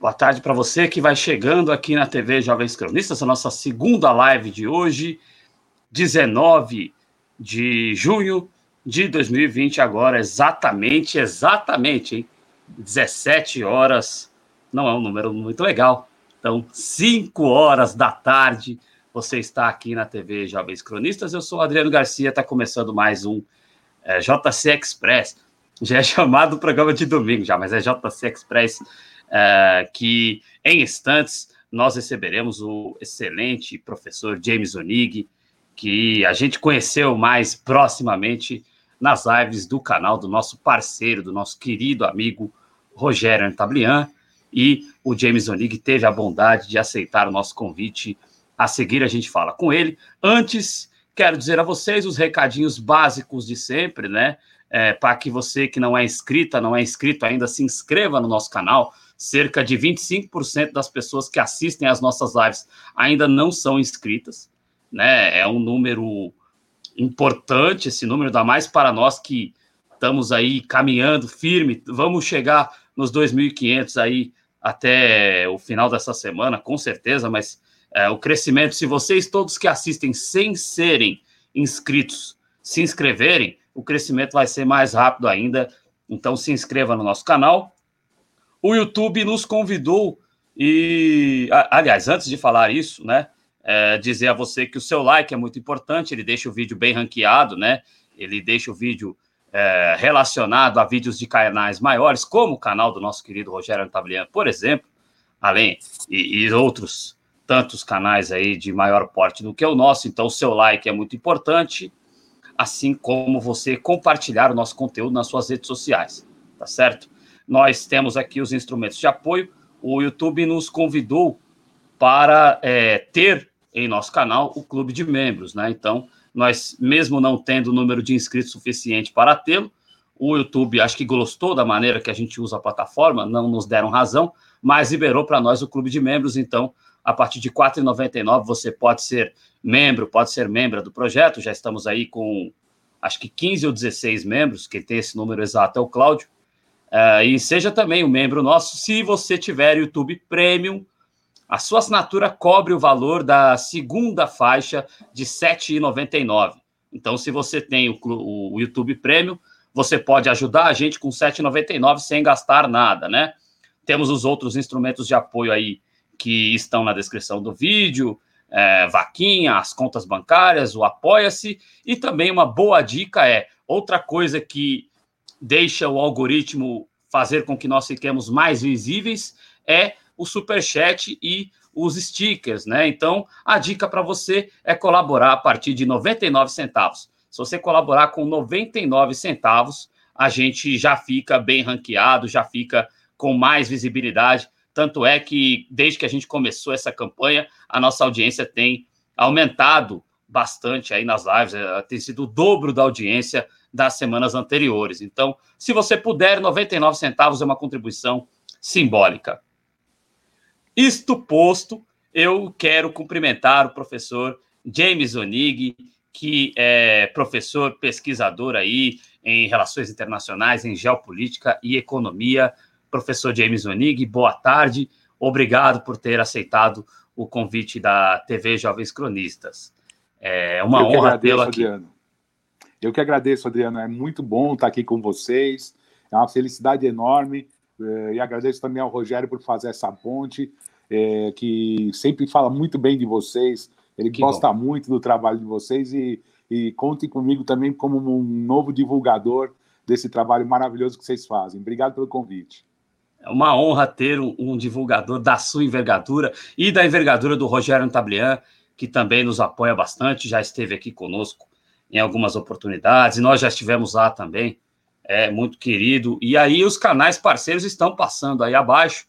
Boa tarde para você que vai chegando aqui na TV Jovens Cronistas, a nossa segunda live de hoje, 19 de junho de 2020, agora exatamente, exatamente, hein? 17 horas, não é um número muito legal, então 5 horas da tarde, você está aqui na TV Jovens Cronistas, eu sou Adriano Garcia, está começando mais um é, JC Express, já é chamado programa de domingo já, mas é JC Express, uh, que em instantes nós receberemos o excelente professor James Onig, que a gente conheceu mais proximamente nas lives do canal do nosso parceiro, do nosso querido amigo Rogério Antablian, e o James Onig teve a bondade de aceitar o nosso convite. A seguir, a gente fala com ele. Antes, quero dizer a vocês os recadinhos básicos de sempre, né? É, para que você que não é inscrita, não é inscrito ainda, se inscreva no nosso canal cerca de 25% das pessoas que assistem às nossas lives ainda não são inscritas, né? É um número importante esse número, ainda mais para nós que estamos aí caminhando firme, vamos chegar nos 2.500 aí até o final dessa semana, com certeza, mas é, o crescimento, se vocês todos que assistem sem serem inscritos se inscreverem, o crescimento vai ser mais rápido ainda. Então se inscreva no nosso canal, o YouTube nos convidou e, aliás, antes de falar isso, né, é, dizer a você que o seu like é muito importante, ele deixa o vídeo bem ranqueado, né, ele deixa o vídeo é, relacionado a vídeos de canais maiores, como o canal do nosso querido Rogério Antabliano, por exemplo, além, e, e outros tantos canais aí de maior porte do que o nosso, então o seu like é muito importante, assim como você compartilhar o nosso conteúdo nas suas redes sociais, tá certo? Nós temos aqui os instrumentos de apoio. O YouTube nos convidou para é, ter em nosso canal o clube de membros, né? Então, nós, mesmo não tendo o número de inscritos suficiente para tê-lo, o YouTube acho que gostou da maneira que a gente usa a plataforma, não nos deram razão, mas liberou para nós o clube de membros. Então, a partir de R$ 4,99 você pode ser membro, pode ser membro do projeto. Já estamos aí com acho que 15 ou 16 membros, quem tem esse número exato é o Cláudio. Uh, e seja também um membro nosso. Se você tiver YouTube Premium, a sua assinatura cobre o valor da segunda faixa de R$ 7,99. Então, se você tem o, o, YouTube Premium, você pode ajudar a gente com R$ 7,99 sem gastar nada, né? Temos os outros instrumentos de apoio aí que estão na descrição do vídeo, é, vaquinha, as contas bancárias, o Apoia-se, e também uma boa dica é outra coisa que deixa o algoritmo fazer com que nós fiquemos mais visíveis é o super chat e os stickers, né? Então, a dica para você é colaborar a partir de 99 centavos. Se você colaborar com 99 centavos, a gente já fica bem ranqueado, já fica com mais visibilidade. Tanto é que, desde que a gente começou essa campanha, a nossa audiência tem aumentado bastante aí nas lives, é, tem sido o dobro da audiência das semanas anteriores. Então, se você puder, 99 centavos é uma contribuição simbólica. Isto posto, eu quero cumprimentar o professor James Onig, que é professor pesquisador aí em relações internacionais, em geopolítica e economia. Professor James Onig, boa tarde. Obrigado por ter aceitado o convite da TV Jovens Cronistas. É uma honra tê-lo aqui. Adriano. Eu que agradeço, Adriano. É muito bom estar aqui com vocês. É uma felicidade enorme. É, e agradeço também ao Rogério por fazer essa ponte, é, que sempre fala muito bem de vocês. Ele que gosta bom. muito do trabalho de vocês e, e contem comigo também como um novo divulgador desse trabalho maravilhoso que vocês fazem. Obrigado pelo convite. É uma honra ter um, um divulgador da sua envergadura e da envergadura do Rogério Antablian, que também nos apoia bastante, já esteve aqui conosco em algumas oportunidades, nós já estivemos lá também, é muito querido. E aí os canais parceiros estão passando aí abaixo.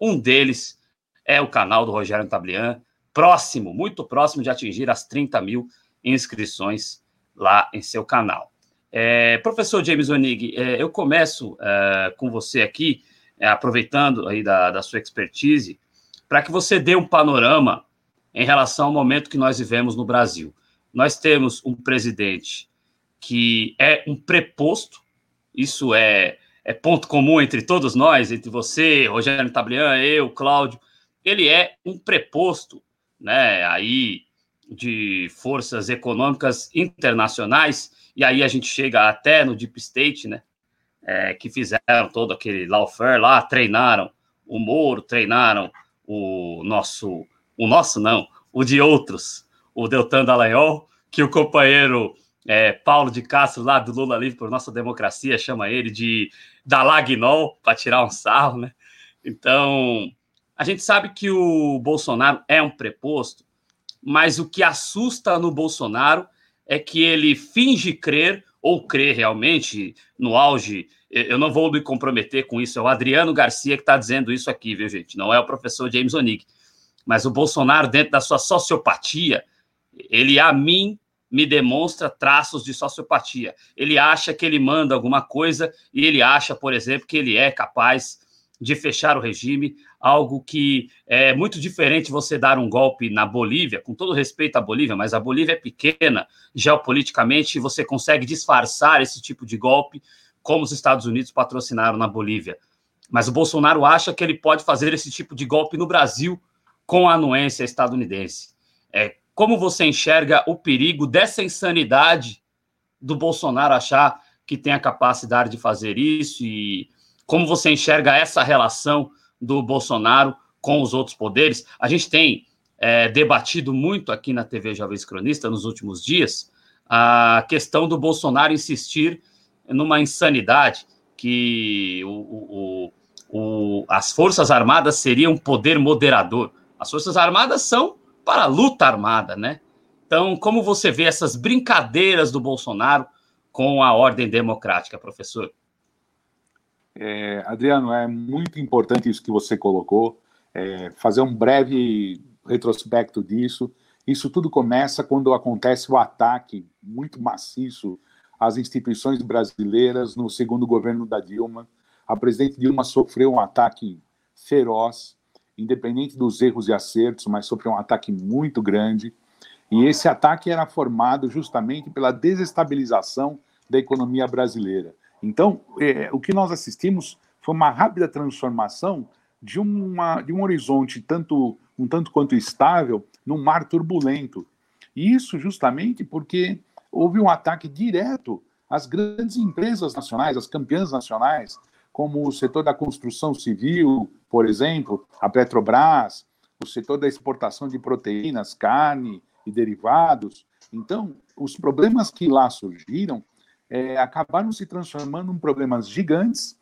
Um deles é o canal do Rogério Tablian, próximo, muito próximo de atingir as 30 mil inscrições lá em seu canal. É, professor James Onig, é, eu começo é, com você aqui, é, aproveitando aí da, da sua expertise, para que você dê um panorama em relação ao momento que nós vivemos no Brasil nós temos um presidente que é um preposto, isso é, é ponto comum entre todos nós, entre você, Rogério Tablian, eu, Cláudio, ele é um preposto, né, aí de forças econômicas internacionais, e aí a gente chega até no Deep State, né, é, que fizeram todo aquele lawfare lá, treinaram o Moro, treinaram o nosso, o nosso não, o de outros, o Deltan Dallagnol, que o companheiro é, Paulo de Castro, lá do Lula Livre por Nossa Democracia, chama ele de Dalagnol, para tirar um sarro, né? Então, a gente sabe que o Bolsonaro é um preposto, mas o que assusta no Bolsonaro é que ele finge crer ou crer realmente no auge. Eu não vou me comprometer com isso, é o Adriano Garcia que está dizendo isso aqui, viu, gente? Não é o professor James Onig. Mas o Bolsonaro, dentro da sua sociopatia, ele a mim me demonstra traços de sociopatia. Ele acha que ele manda alguma coisa e ele acha, por exemplo, que ele é capaz de fechar o regime, algo que é muito diferente você dar um golpe na Bolívia, com todo respeito à Bolívia, mas a Bolívia é pequena geopoliticamente e você consegue disfarçar esse tipo de golpe, como os Estados Unidos patrocinaram na Bolívia. Mas o Bolsonaro acha que ele pode fazer esse tipo de golpe no Brasil com a anuência estadunidense. É, como você enxerga o perigo dessa insanidade do Bolsonaro achar que tem a capacidade de fazer isso e como você enxerga essa relação do Bolsonaro com os outros poderes? A gente tem é, debatido muito aqui na TV Jovens Cronista nos últimos dias a questão do Bolsonaro insistir numa insanidade que o, o, o, as Forças Armadas seriam um poder moderador. As Forças Armadas são para a luta armada, né? Então, como você vê essas brincadeiras do Bolsonaro com a ordem democrática, professor? É, Adriano, é muito importante isso que você colocou, é, fazer um breve retrospecto disso. Isso tudo começa quando acontece o ataque muito maciço às instituições brasileiras no segundo governo da Dilma. A presidente Dilma sofreu um ataque feroz independente dos erros e acertos, mas sofreu um ataque muito grande. E esse ataque era formado justamente pela desestabilização da economia brasileira. Então, é, o que nós assistimos foi uma rápida transformação de, uma, de um horizonte tanto um tanto quanto estável num mar turbulento. E isso justamente porque houve um ataque direto às grandes empresas nacionais, às campeãs nacionais, como o setor da construção civil, por exemplo, a Petrobras, o setor da exportação de proteínas, carne e derivados. Então, os problemas que lá surgiram é, acabaram se transformando em problemas gigantes,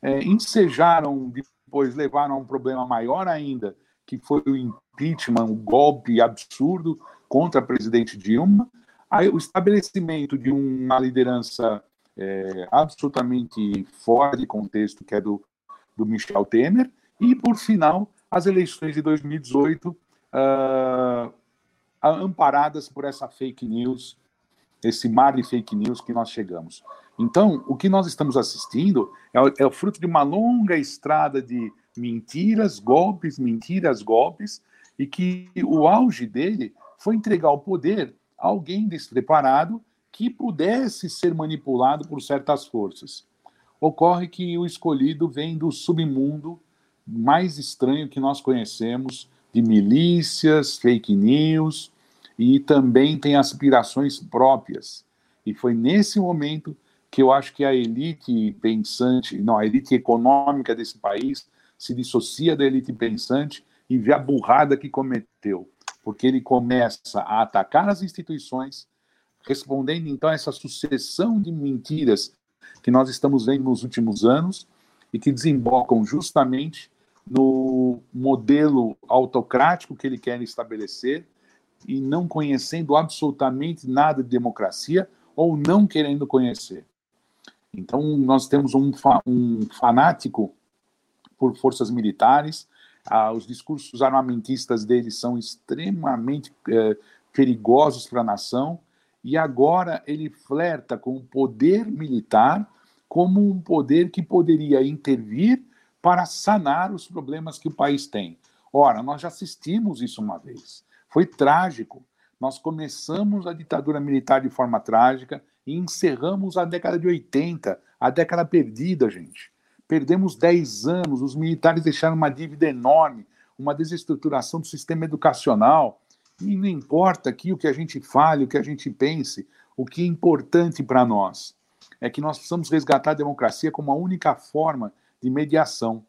é, ensejaram, depois levaram a um problema maior ainda, que foi o impeachment, um golpe absurdo contra a presidente Dilma, o estabelecimento de uma liderança é, absolutamente fora de contexto, que é do, do Michel Temer, e, por final, as eleições de 2018, uh, ah, amparadas por essa fake news, esse mar de fake news que nós chegamos. Então, o que nós estamos assistindo é o, é o fruto de uma longa estrada de mentiras, golpes, mentiras, golpes, e que o auge dele foi entregar o poder a alguém despreparado que pudesse ser manipulado por certas forças. Ocorre que o escolhido vem do submundo mais estranho que nós conhecemos, de milícias, fake news, e também tem aspirações próprias. E foi nesse momento que eu acho que a elite pensante, não, a elite econômica desse país se dissocia da elite pensante e vê a burrada que cometeu, porque ele começa a atacar as instituições, respondendo então a essa sucessão de mentiras que nós estamos vendo nos últimos anos e que desembocam justamente no modelo autocrático que ele quer estabelecer e não conhecendo absolutamente nada de democracia ou não querendo conhecer. Então, nós temos um, um fanático por forças militares, ah, os discursos armamentistas dele são extremamente eh, perigosos para a nação, e agora ele flerta com o poder militar como um poder que poderia intervir para sanar os problemas que o país tem. Ora, nós já assistimos isso uma vez. Foi trágico. Nós começamos a ditadura militar de forma trágica e encerramos a década de 80, a década perdida, gente. Perdemos 10 anos, os militares deixaram uma dívida enorme, uma desestruturação do sistema educacional. E não importa aqui o que a gente fale, o que a gente pense, o que é importante para nós é que nós precisamos resgatar a democracia como a única forma de mediação.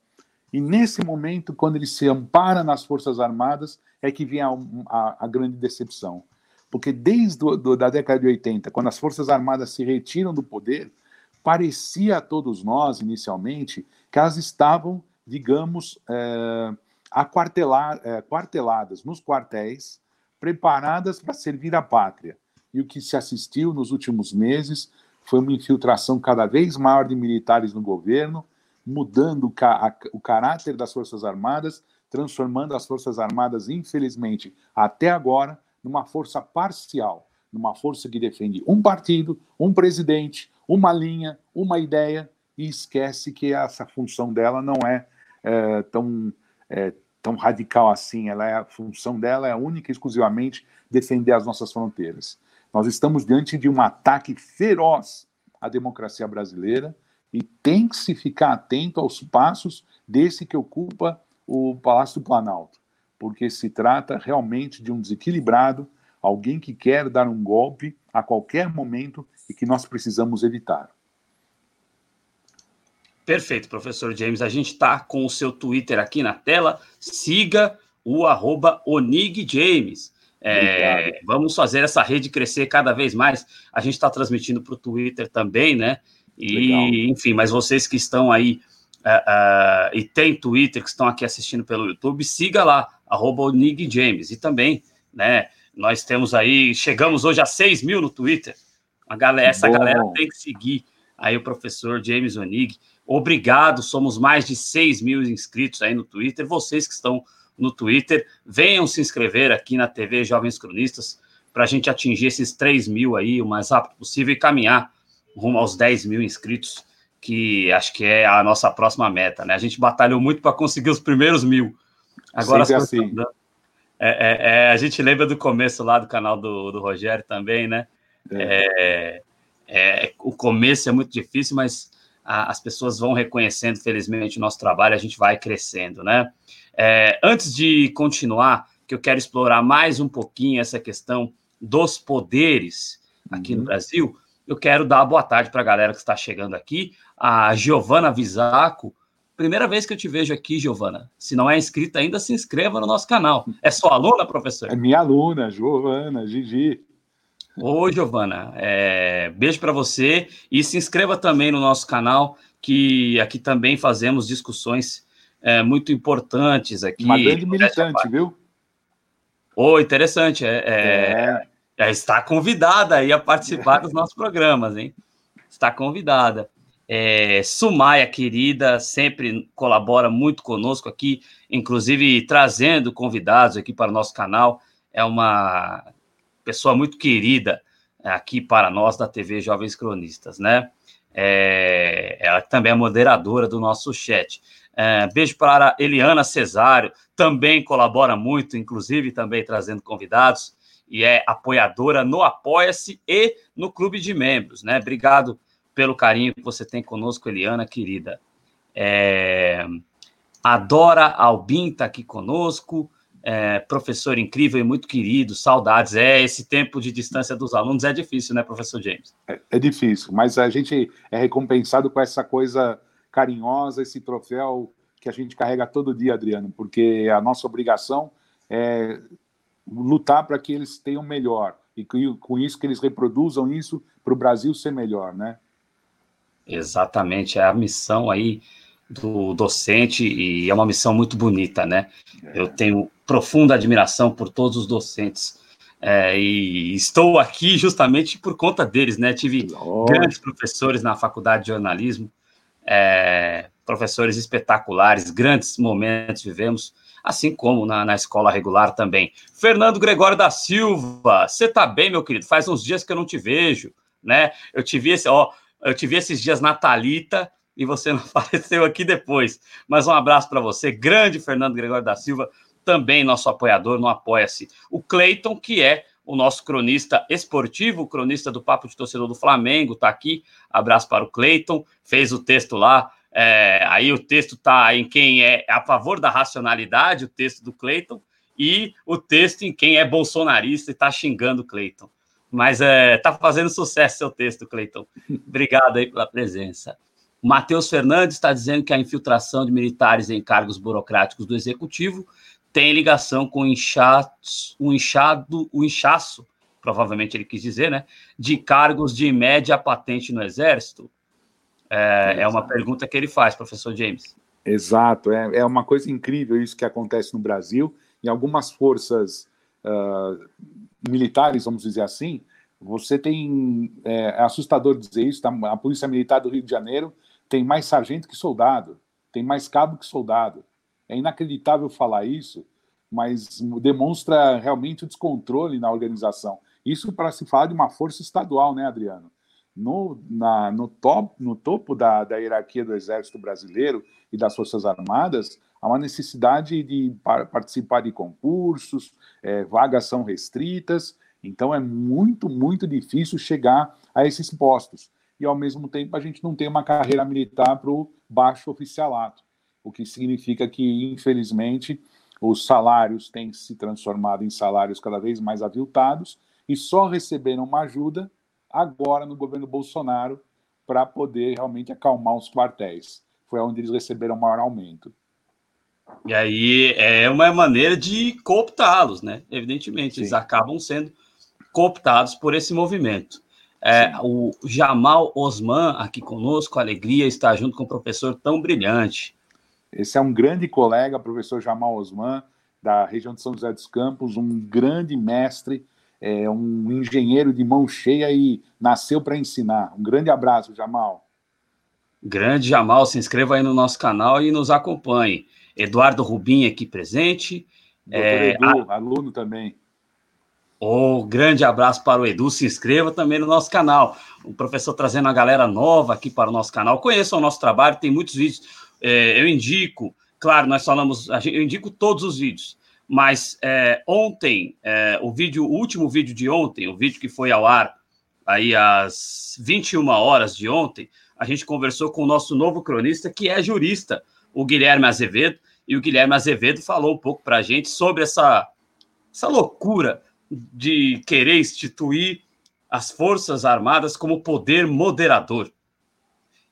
E nesse momento, quando ele se ampara nas Forças Armadas, é que vem a, a, a grande decepção. Porque desde do, do, da década de 80, quando as Forças Armadas se retiram do poder, parecia a todos nós, inicialmente, que elas estavam, digamos, é, aquartelar, é, quarteladas nos quartéis, preparadas para servir a pátria. E o que se assistiu nos últimos meses foi uma infiltração cada vez maior de militares no governo, mudando o caráter das Forças Armadas, transformando as Forças Armadas, infelizmente, até agora, numa força parcial, numa força que defende um partido, um presidente, uma linha, uma ideia, e esquece que essa função dela não é, é tão, é, tão radical assim. Ela é, a função dela é única e exclusivamente defender as nossas fronteiras. Nós estamos diante de um ataque feroz à democracia brasileira e tem que se ficar atento aos passos desse que ocupa o Palácio do Planalto, porque se trata realmente de um desequilibrado, alguém que quer dar um golpe a qualquer momento e que nós precisamos evitar. Perfeito, professor James. A gente está com o seu Twitter aqui na tela. Siga o arroba Onig James. É, vamos fazer essa rede crescer cada vez mais. A gente está transmitindo para o Twitter também, né? E, Legal. enfim, mas vocês que estão aí uh, uh, e tem Twitter, que estão aqui assistindo pelo YouTube, siga lá, arroba Nig James. E também, né? Nós temos aí, chegamos hoje a 6 mil no Twitter. A galera, essa Bom. galera tem que seguir aí o professor James Onig. Obrigado, somos mais de 6 mil inscritos aí no Twitter. Vocês que estão no Twitter. Venham se inscrever aqui na TV Jovens Cronistas para a gente atingir esses 3 mil aí o mais rápido possível e caminhar rumo aos 10 mil inscritos, que acho que é a nossa próxima meta, né? A gente batalhou muito para conseguir os primeiros mil. Agora assim. É, é, é, a gente lembra do começo lá do canal do, do Rogério também, né? É. É, é o começo é muito difícil, mas a, as pessoas vão reconhecendo, felizmente, o nosso trabalho, a gente vai crescendo, né? É, antes de continuar, que eu quero explorar mais um pouquinho essa questão dos poderes aqui uhum. no Brasil, eu quero dar boa tarde para a galera que está chegando aqui. A Giovana Visaco. Primeira vez que eu te vejo aqui, Giovana. Se não é inscrita ainda, se inscreva no nosso canal. É sua aluna, professor? É minha aluna, Giovana, Gigi. Oi, Giovana. É... Beijo para você e se inscreva também no nosso canal, que aqui também fazemos discussões é, muito importantes aqui. Uma grande militante, viu? Oh, interessante. É, é, é. está convidada aí a participar dos nossos programas, hein? Está convidada. É, Sumaia, querida, sempre colabora muito conosco aqui, inclusive trazendo convidados aqui para o nosso canal. É uma pessoa muito querida aqui para nós da TV Jovens Cronistas, né? É, ela também é moderadora do nosso chat. É, beijo para Eliana Cesário, também colabora muito, inclusive também trazendo convidados, e é apoiadora no Apoia-se e no Clube de Membros, né? Obrigado pelo carinho que você tem conosco, Eliana, querida. É, a Dora Albin está aqui conosco, é, professor incrível e muito querido, saudades. É, esse tempo de distância dos alunos é difícil, né, professor James? É, é difícil, mas a gente é recompensado com essa coisa carinhosa esse troféu que a gente carrega todo dia, Adriano, porque a nossa obrigação é lutar para que eles tenham melhor e com isso que eles reproduzam isso para o Brasil ser melhor, né? Exatamente, é a missão aí do docente e é uma missão muito bonita, né? É. Eu tenho profunda admiração por todos os docentes é, e estou aqui justamente por conta deles, né? Tive Nossa. grandes professores na faculdade de jornalismo é, professores espetaculares, grandes momentos vivemos, assim como na, na escola regular também. Fernando Gregório da Silva, você tá bem, meu querido? Faz uns dias que eu não te vejo, né? Eu te vi, esse, ó, eu te vi esses dias na Thalita e você não apareceu aqui depois. Mas um abraço para você, grande Fernando Gregório da Silva, também nosso apoiador no Apoia-se. O Cleiton, que é o nosso cronista esportivo, cronista do Papo de Torcedor do Flamengo, está aqui. Abraço para o Cleiton, fez o texto lá. É, aí o texto está em quem é a favor da racionalidade, o texto do Cleiton, e o texto em quem é bolsonarista e está xingando o Cleiton. Mas é, tá fazendo sucesso seu texto, Cleiton. Obrigado aí pela presença. Matheus Fernandes está dizendo que a infiltração de militares em cargos burocráticos do executivo tem ligação com o inchado, o inchado, o inchaço, provavelmente ele quis dizer, né? De cargos de média patente no Exército. É, é uma pergunta que ele faz, professor James. Exato, é, é uma coisa incrível isso que acontece no Brasil. Em algumas forças uh, militares, vamos dizer assim, você tem. É, é assustador dizer isso, tá? a Polícia Militar do Rio de Janeiro tem mais sargento que soldado, tem mais cabo que soldado. É inacreditável falar isso, mas demonstra realmente o descontrole na organização. Isso para se falar de uma força estadual, né, Adriano? No, na, no, top, no topo da, da hierarquia do Exército Brasileiro e das Forças Armadas, há uma necessidade de participar de concursos, é, vagas são restritas, então é muito, muito difícil chegar a esses postos. E, ao mesmo tempo, a gente não tem uma carreira militar para o baixo oficialato, o que significa que, infelizmente, os salários têm se transformado em salários cada vez mais aviltados e só receberam uma ajuda agora no governo Bolsonaro para poder realmente acalmar os quartéis. Foi onde eles receberam maior aumento. E aí é uma maneira de cooptá-los, né? Evidentemente, Sim. eles acabam sendo cooptados por esse movimento. É, o Jamal Osman, aqui conosco, alegria estar junto com um professor tão brilhante. Esse é um grande colega, professor Jamal Osman, da região de São José dos Campos, um grande mestre, é, um engenheiro de mão cheia e nasceu para ensinar. Um grande abraço, Jamal. Grande Jamal, se inscreva aí no nosso canal e nos acompanhe. Eduardo Rubim aqui presente. Doutor é, Edu, a... aluno também. Oh, grande abraço para o Edu, se inscreva também no nosso canal. O professor trazendo a galera nova aqui para o nosso canal. Conheçam o nosso trabalho, tem muitos vídeos. É, eu indico, claro, nós falamos, eu indico todos os vídeos, mas é, ontem, é, o vídeo, o último vídeo de ontem, o vídeo que foi ao ar aí às 21 horas de ontem, a gente conversou com o nosso novo cronista, que é jurista, o Guilherme Azevedo, e o Guilherme Azevedo falou um pouco para a gente sobre essa, essa loucura de querer instituir as Forças Armadas como poder moderador.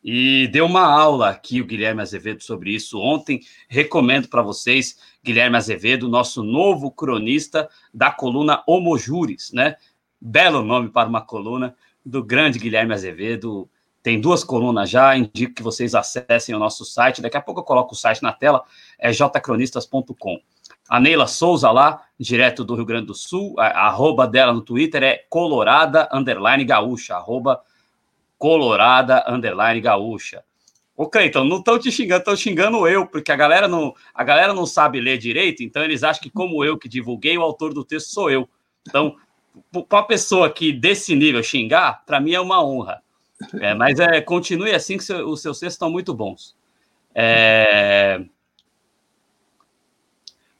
E deu uma aula aqui o Guilherme Azevedo sobre isso ontem. Recomendo para vocês, Guilherme Azevedo, nosso novo cronista da coluna Homo Juris, né? Belo nome para uma coluna do grande Guilherme Azevedo, tem duas colunas já, indico que vocês acessem o nosso site. Daqui a pouco eu coloco o site na tela, é jcronistas.com. A Neila Souza lá, direto do Rio Grande do Sul, a, a arroba dela no Twitter é colorada underline gaúcha, arroba colorada underline gaúcha. Ô, Cleiton, não estão te xingando, estão xingando eu, porque a galera, não, a galera não sabe ler direito, então eles acham que como eu que divulguei, o autor do texto sou eu. Então, para uma pessoa que desse nível xingar, para mim é uma honra. É, mas é, continue assim que seu, os seus textos estão muito bons. É...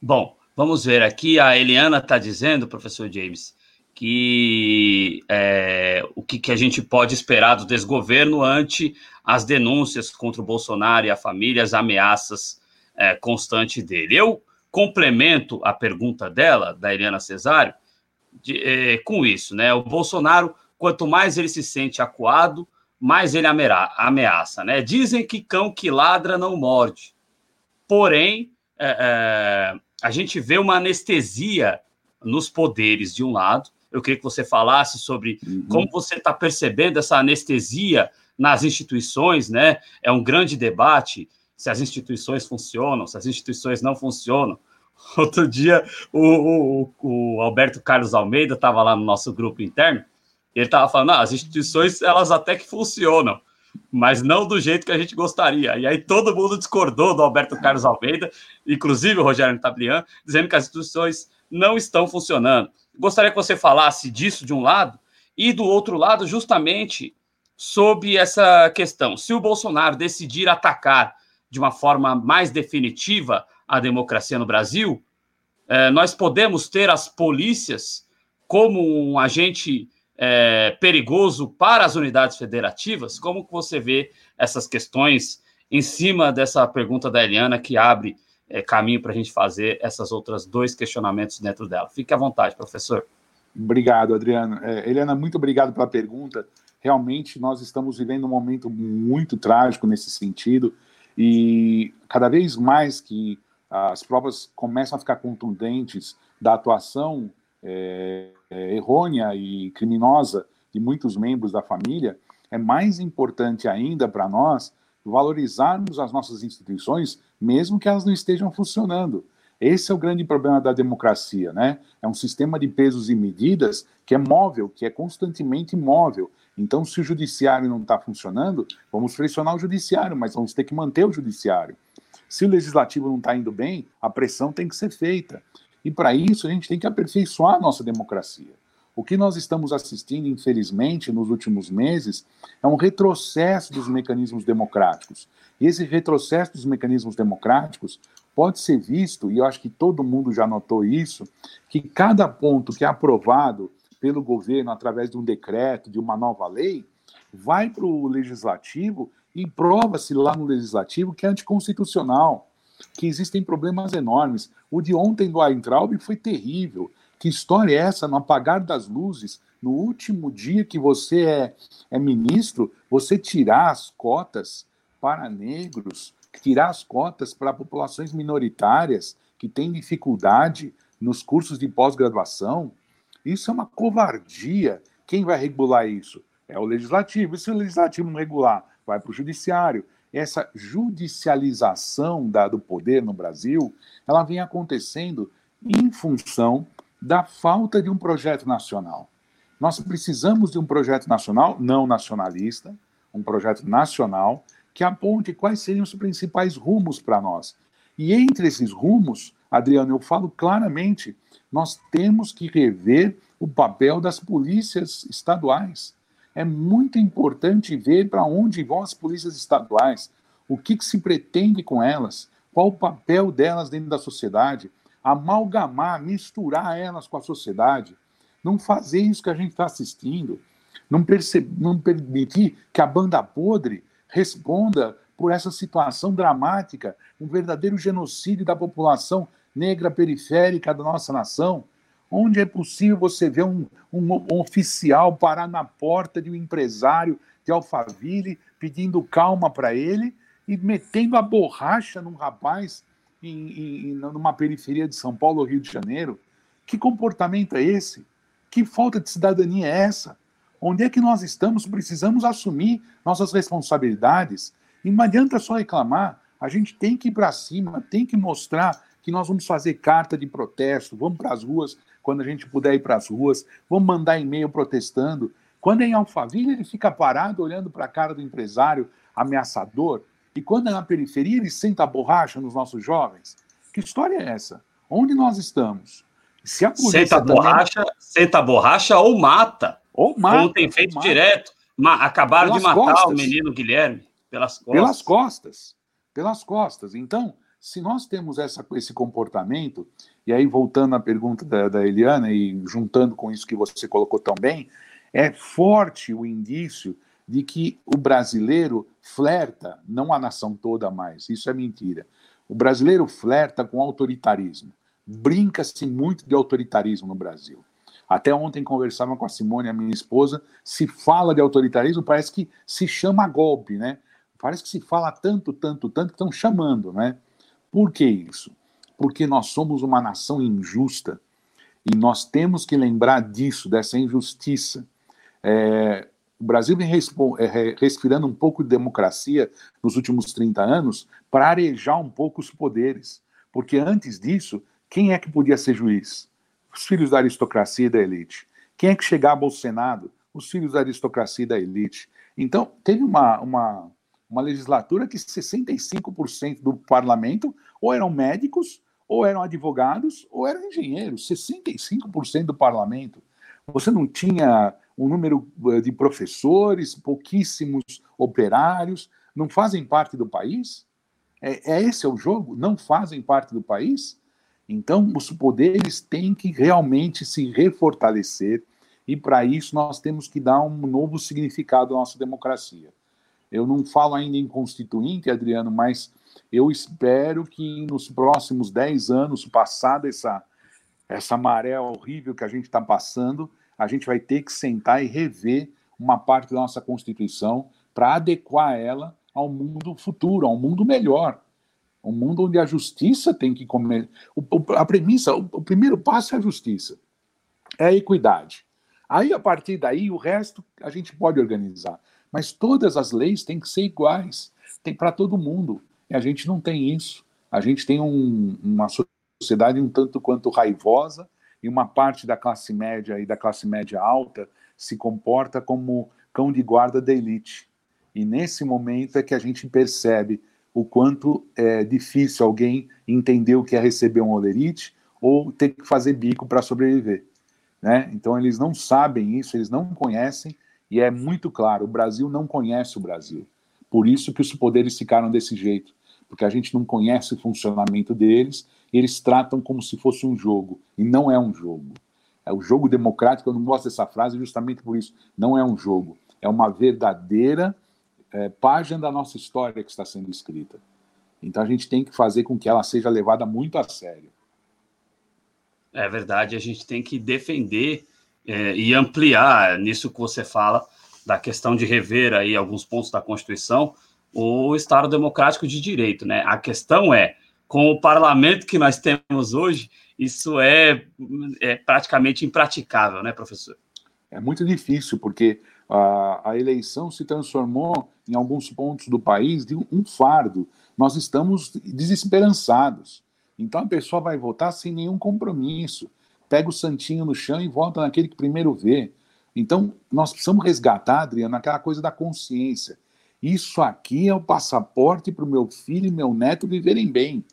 Bom, vamos ver aqui. A Eliana está dizendo, professor James, que é, o que, que, a gente pode esperar do desgoverno ante as denúncias contra o Bolsonaro e a família, as ameaças é, constantes dele. Eu complemento a pergunta dela, da Eliana Cesário, de, é, com isso, né? O Bolsonaro quanto mais ele se sente acuado, mais ele ameaça, né? Dizem que cão que ladra não morde. Porém, é, é, a gente vê uma anestesia nos poderes de um lado. Eu queria que você falasse sobre uhum. como você está percebendo essa anestesia nas instituições, né? É um grande debate se as instituições funcionam, se as instituições não funcionam. Outro dia, o, o, o Alberto Carlos Almeida estava lá no nosso grupo interno ele estava falando, ah, as instituições, elas até que funcionam, mas não do jeito que a gente gostaria. E aí todo mundo discordou do Alberto Carlos Almeida, inclusive o Rogério Tablian, dizendo que as instituições não estão funcionando. Gostaria que você falasse disso de um lado, e do outro lado, justamente sobre essa questão. Se o Bolsonaro decidir atacar de uma forma mais definitiva a democracia no Brasil, eh, nós podemos ter as polícias como um agente é, perigoso para as unidades federativas? Como você vê essas questões em cima dessa pergunta da Eliana que abre é, caminho para a gente fazer essas outras dois questionamentos dentro dela? Fique à vontade, professor. Obrigado, Adriano. É, Eliana, muito obrigado pela pergunta. Realmente, nós estamos vivendo um momento muito trágico nesse sentido e cada vez mais que as provas começam a ficar contundentes da atuação é, é, errônea e criminosa de muitos membros da família, é mais importante ainda para nós valorizarmos as nossas instituições, mesmo que elas não estejam funcionando. Esse é o grande problema da democracia, né? É um sistema de pesos e medidas que é móvel, que é constantemente móvel. Então, se o judiciário não está funcionando, vamos pressionar o judiciário, mas vamos ter que manter o judiciário. Se o legislativo não está indo bem, a pressão tem que ser feita. E para isso, a gente tem que aperfeiçoar a nossa democracia. O que nós estamos assistindo, infelizmente, nos últimos meses, é um retrocesso dos mecanismos democráticos. E esse retrocesso dos mecanismos democráticos pode ser visto, e eu acho que todo mundo já notou isso, que cada ponto que é aprovado pelo governo através de um decreto, de uma nova lei, vai para o legislativo e prova-se lá no legislativo que é anticonstitucional, que existem problemas enormes. O de ontem do Weintraub foi terrível. Que história é essa, no apagar das luzes, no último dia que você é, é ministro, você tirar as cotas para negros, tirar as cotas para populações minoritárias que têm dificuldade nos cursos de pós-graduação? Isso é uma covardia. Quem vai regular isso? É o legislativo. E se o legislativo não regular, vai para o judiciário. Essa judicialização da, do poder no Brasil, ela vem acontecendo em função da falta de um projeto nacional. Nós precisamos de um projeto nacional, não nacionalista, um projeto nacional que aponte quais seriam os principais rumos para nós. E entre esses rumos, Adriano, eu falo claramente, nós temos que rever o papel das polícias estaduais. É muito importante ver para onde vão as polícias estaduais, o que, que se pretende com elas, qual o papel delas dentro da sociedade, amalgamar, misturar elas com a sociedade, não fazer isso que a gente está assistindo, não, perceber, não permitir que a banda podre responda por essa situação dramática, um verdadeiro genocídio da população negra periférica da nossa nação, onde é possível você ver um, um, um oficial parar na porta de um empresário de Alphaville pedindo calma para ele e metendo a borracha num rapaz em, em, numa periferia de São Paulo ou Rio de Janeiro. Que comportamento é esse? Que falta de cidadania é essa? Onde é que nós estamos? Precisamos assumir nossas responsabilidades. E não adianta só reclamar, a gente tem que ir para cima, tem que mostrar que nós vamos fazer carta de protesto, vamos para as ruas quando a gente puder ir para as ruas, vamos mandar e-mail protestando. Quando é em Alphaville, ele fica parado olhando para a cara do empresário ameaçador, e quando é na periferia, ele senta a borracha nos nossos jovens. Que história é essa? Onde nós estamos? Se a polícia senta a borracha, também... senta a borracha ou mata. Ou mata. Como tem feito direto. Acabaram pelas de matar costas. o menino Guilherme pelas costas. Pelas costas. Pelas costas. Então, se nós temos essa, esse comportamento, e aí voltando à pergunta da, da Eliana e juntando com isso que você colocou tão bem, é forte o indício de que o brasileiro flerta, não a nação toda mais, isso é mentira. O brasileiro flerta com autoritarismo. Brinca-se muito de autoritarismo no Brasil. Até ontem conversava com a Simone, a minha esposa, se fala de autoritarismo, parece que se chama golpe, né? Parece que se fala tanto, tanto, tanto que estão chamando, né? Por que isso? Porque nós somos uma nação injusta e nós temos que lembrar disso, dessa injustiça. É, o Brasil vem é, respirando um pouco de democracia nos últimos 30 anos para arejar um pouco os poderes. Porque antes disso, quem é que podia ser juiz? Os filhos da aristocracia e da elite. Quem é que chegava ao Senado? Os filhos da aristocracia e da elite. Então, teve uma, uma, uma legislatura que 65% do parlamento ou eram médicos, ou eram advogados, ou eram engenheiros. 65% do parlamento. Você não tinha um número eh, de professores, pouquíssimos operários, não fazem parte do país? É, é esse é o jogo? Não fazem parte do país? Então, os poderes têm que realmente se refortalecer, e para isso nós temos que dar um novo significado à nossa democracia. Eu não falo ainda em constituinte, Adriano, mas eu espero que nos próximos 10 anos, passada essa, essa maré horrível que a gente está passando, a gente vai ter que sentar e rever uma parte da nossa Constituição para adequar ela ao mundo futuro, ao mundo melhor. Um mundo onde a justiça tem que comer. A premissa, o primeiro passo é a justiça, é a equidade. Aí, a partir daí, o resto a gente pode organizar. Mas todas as leis têm que ser iguais, tem para todo mundo. E a gente não tem isso. A gente tem um, uma sociedade um tanto quanto raivosa e uma parte da classe média e da classe média alta se comporta como cão de guarda da elite. E nesse momento é que a gente percebe o quanto é difícil alguém entender o que é receber um olerite ou ter que fazer bico para sobreviver. Né? Então eles não sabem isso, eles não conhecem, e é muito claro, o Brasil não conhece o Brasil. Por isso que os poderes ficaram desse jeito, porque a gente não conhece o funcionamento deles, eles tratam como se fosse um jogo, e não é um jogo. É o jogo democrático, eu não gosto dessa frase justamente por isso, não é um jogo, é uma verdadeira é, página da nossa história que está sendo escrita. Então a gente tem que fazer com que ela seja levada muito a sério. É verdade, a gente tem que defender é, e ampliar nisso que você fala da questão de rever aí alguns pontos da Constituição o Estado democrático de direito, né? A questão é, com o parlamento que nós temos hoje, isso é, é praticamente impraticável, né, professor? É muito difícil, porque a, a eleição se transformou, em alguns pontos do país, de um fardo. Nós estamos desesperançados. Então a pessoa vai votar sem nenhum compromisso. Pega o santinho no chão e vota naquele que primeiro vê. Então nós precisamos resgatar, Adriano, aquela coisa da consciência. Isso aqui é o passaporte para o meu filho e meu neto viverem bem.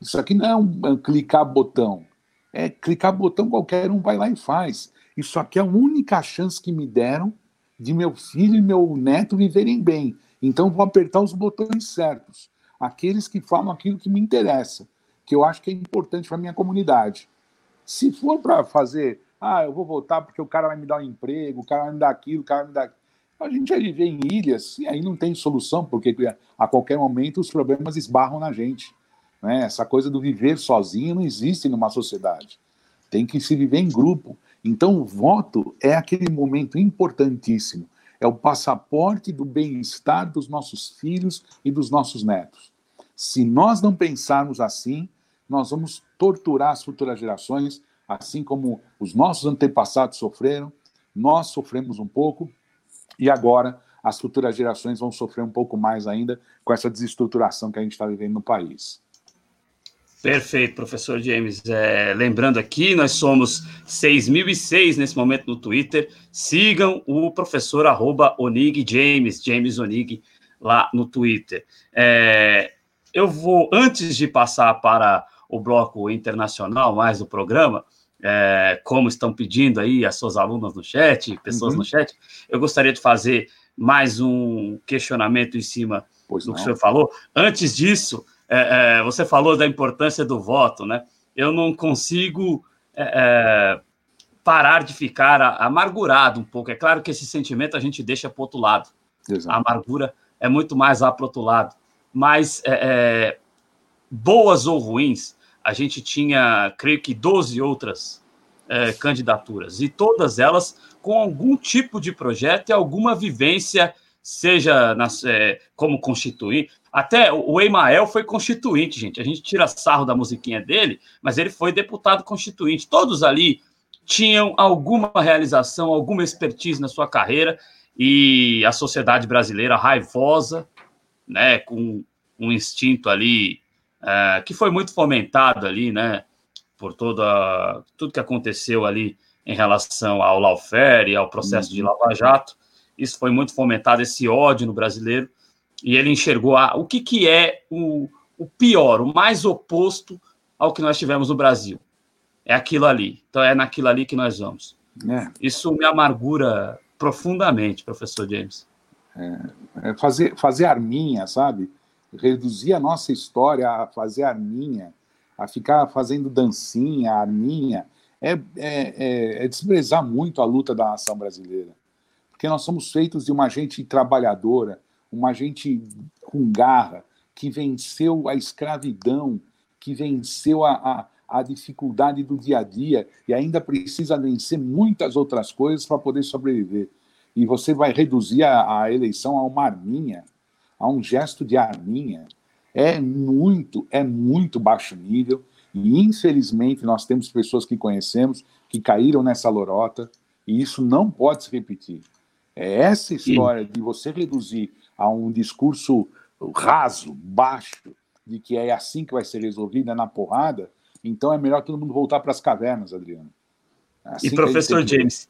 Isso aqui não é um, é um clicar botão. É clicar botão, qualquer um vai lá e faz. Isso aqui é a única chance que me deram de meu filho e meu neto viverem bem. Então vou apertar os botões certos. Aqueles que falam aquilo que me interessa que eu acho que é importante para minha comunidade. Se for para fazer, ah, eu vou votar porque o cara vai me dar um emprego, o cara vai me dar aquilo, o cara vai me dar. A gente vai viver em ilhas e aí não tem solução, porque a qualquer momento os problemas esbarram na gente. Né? Essa coisa do viver sozinho não existe numa sociedade. Tem que se viver em grupo. Então, o voto é aquele momento importantíssimo. É o passaporte do bem-estar dos nossos filhos e dos nossos netos. Se nós não pensarmos assim, nós vamos torturar as futuras gerações, assim como os nossos antepassados sofreram, nós sofremos um pouco, e agora as futuras gerações vão sofrer um pouco mais ainda com essa desestruturação que a gente está vivendo no país. Perfeito, professor James. É, lembrando aqui, nós somos 6.006 nesse momento no Twitter. Sigam o professor arroba Onig James, James Onig, lá no Twitter. É, eu vou, antes de passar para o bloco internacional mais do programa, é, como estão pedindo aí as suas alunas no chat, pessoas uhum. no chat, eu gostaria de fazer mais um questionamento em cima pois do não. que o senhor falou. Antes disso, é, é, você falou da importância do voto, né? Eu não consigo é, é, parar de ficar amargurado um pouco. É claro que esse sentimento a gente deixa para o outro lado. Exato. A amargura é muito mais lá para o outro lado. Mas é, boas ou ruins, a gente tinha, creio que, 12 outras é, candidaturas, e todas elas com algum tipo de projeto e alguma vivência, seja nas, é, como constituinte. Até o Emael foi constituinte, gente. A gente tira sarro da musiquinha dele, mas ele foi deputado constituinte. Todos ali tinham alguma realização, alguma expertise na sua carreira, e a sociedade brasileira raivosa, né, com um instinto ali é, que foi muito fomentado ali, né, por toda tudo que aconteceu ali em relação ao lawfare e ao processo uhum. de Lava Jato. Isso foi muito fomentado, esse ódio no brasileiro, e ele enxergou a, o que, que é o, o pior, o mais oposto ao que nós tivemos no Brasil. É aquilo ali. Então é naquilo ali que nós vamos. É. Isso me amargura profundamente, professor James. É, é fazer, fazer arminha, sabe? reduzir a nossa história a fazer arminha, a ficar fazendo dancinha, arminha, é, é, é, é desprezar muito a luta da nação brasileira. Porque nós somos feitos de uma gente trabalhadora, uma gente com garra, que venceu a escravidão, que venceu a, a, a, dificuldade do dia a dia e ainda precisa vencer muitas outras coisas para poder sobreviver. E você vai reduzir a, a eleição a uma arminha, a um gesto de arminha. É muito, é muito baixo nível. E infelizmente nós temos pessoas que conhecemos que caíram nessa lorota e isso não pode se repetir. É essa história de você reduzir a um discurso raso, baixo, de que é assim que vai ser resolvida na porrada, então é melhor todo mundo voltar para as cavernas, Adriano. É assim e professor James,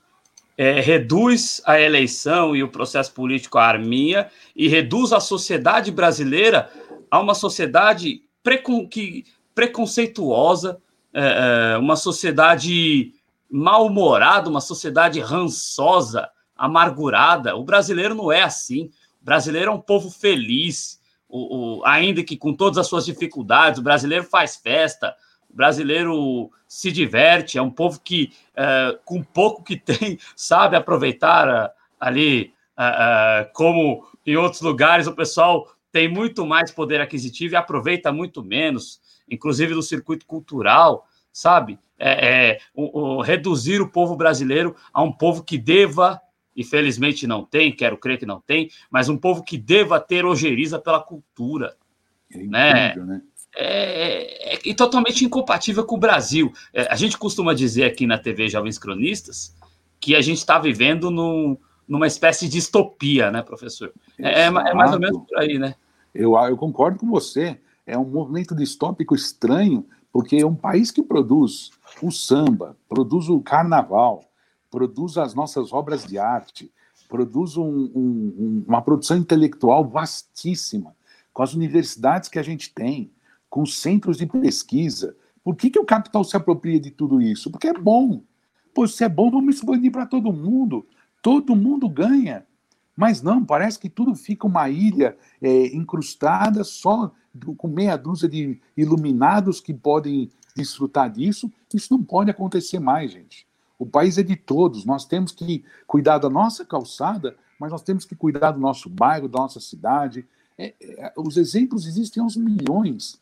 é, reduz a eleição e o processo político à arminha e reduz a sociedade brasileira a uma sociedade precon que, preconceituosa, é, é uma sociedade mal-humorada, uma sociedade rançosa, amargurada. O brasileiro não é assim. Brasileiro é um povo feliz, o, o, ainda que com todas as suas dificuldades, o brasileiro faz festa, o brasileiro se diverte, é um povo que, uh, com pouco que tem, sabe aproveitar uh, ali, uh, como em outros lugares o pessoal tem muito mais poder aquisitivo e aproveita muito menos, inclusive no circuito cultural, sabe? É, é o, o, reduzir o povo brasileiro a um povo que deva e felizmente não tem, quero crer que não tem, mas um povo que deva ter ojeriza pela cultura. É né? incrível, né? É, é, é, totalmente incompatível com o Brasil. É, a gente costuma dizer aqui na TV Jovens Cronistas que a gente está vivendo no, numa espécie de distopia, né, professor? É, é, mais ou menos por aí, né? Eu, eu concordo com você. É um movimento distópico estranho, porque é um país que produz o samba, produz o carnaval, produz as nossas obras de arte, produz um, um, uma produção intelectual vastíssima, com as universidades que a gente tem, com os centros de pesquisa. Por que, que o capital se apropria de tudo isso? Porque é bom. Pois se é bom, vamos expandir para todo mundo. Todo mundo ganha. Mas não, parece que tudo fica uma ilha é, incrustada só com meia dúzia de iluminados que podem desfrutar disso. Isso não pode acontecer mais, gente. O país é de todos. Nós temos que cuidar da nossa calçada, mas nós temos que cuidar do nosso bairro, da nossa cidade. É, é, os exemplos existem aos milhões.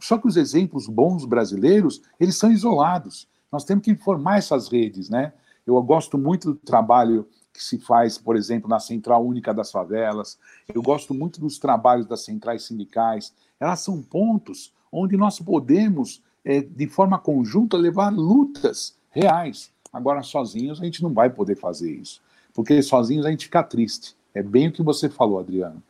Só que os exemplos bons brasileiros, eles são isolados. Nós temos que formar essas redes, né? Eu gosto muito do trabalho que se faz, por exemplo, na Central Única das Favelas. Eu gosto muito dos trabalhos das centrais sindicais. Elas são pontos onde nós podemos, é, de forma conjunta, levar lutas reais Agora, sozinhos, a gente não vai poder fazer isso. Porque sozinhos a gente fica triste. É bem o que você falou, Adriano.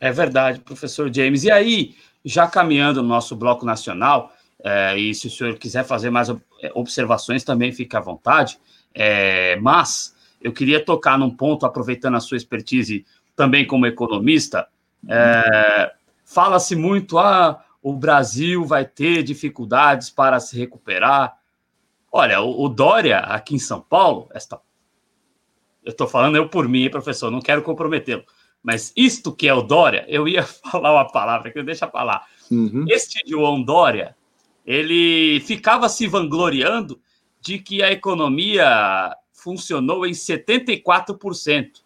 É verdade, professor James. E aí, já caminhando no nosso bloco nacional, é, e se o senhor quiser fazer mais observações, também fique à vontade. É, mas eu queria tocar num ponto, aproveitando a sua expertise também como economista. É, Fala-se muito, ah, o Brasil vai ter dificuldades para se recuperar. Olha, o, o Dória, aqui em São Paulo, esta. Eu estou falando eu por mim, professor, não quero comprometê-lo. Mas isto que é o Dória, eu ia falar uma palavra que deixa falar. Uhum. Este João Dória, ele ficava se vangloriando de que a economia funcionou em 74%.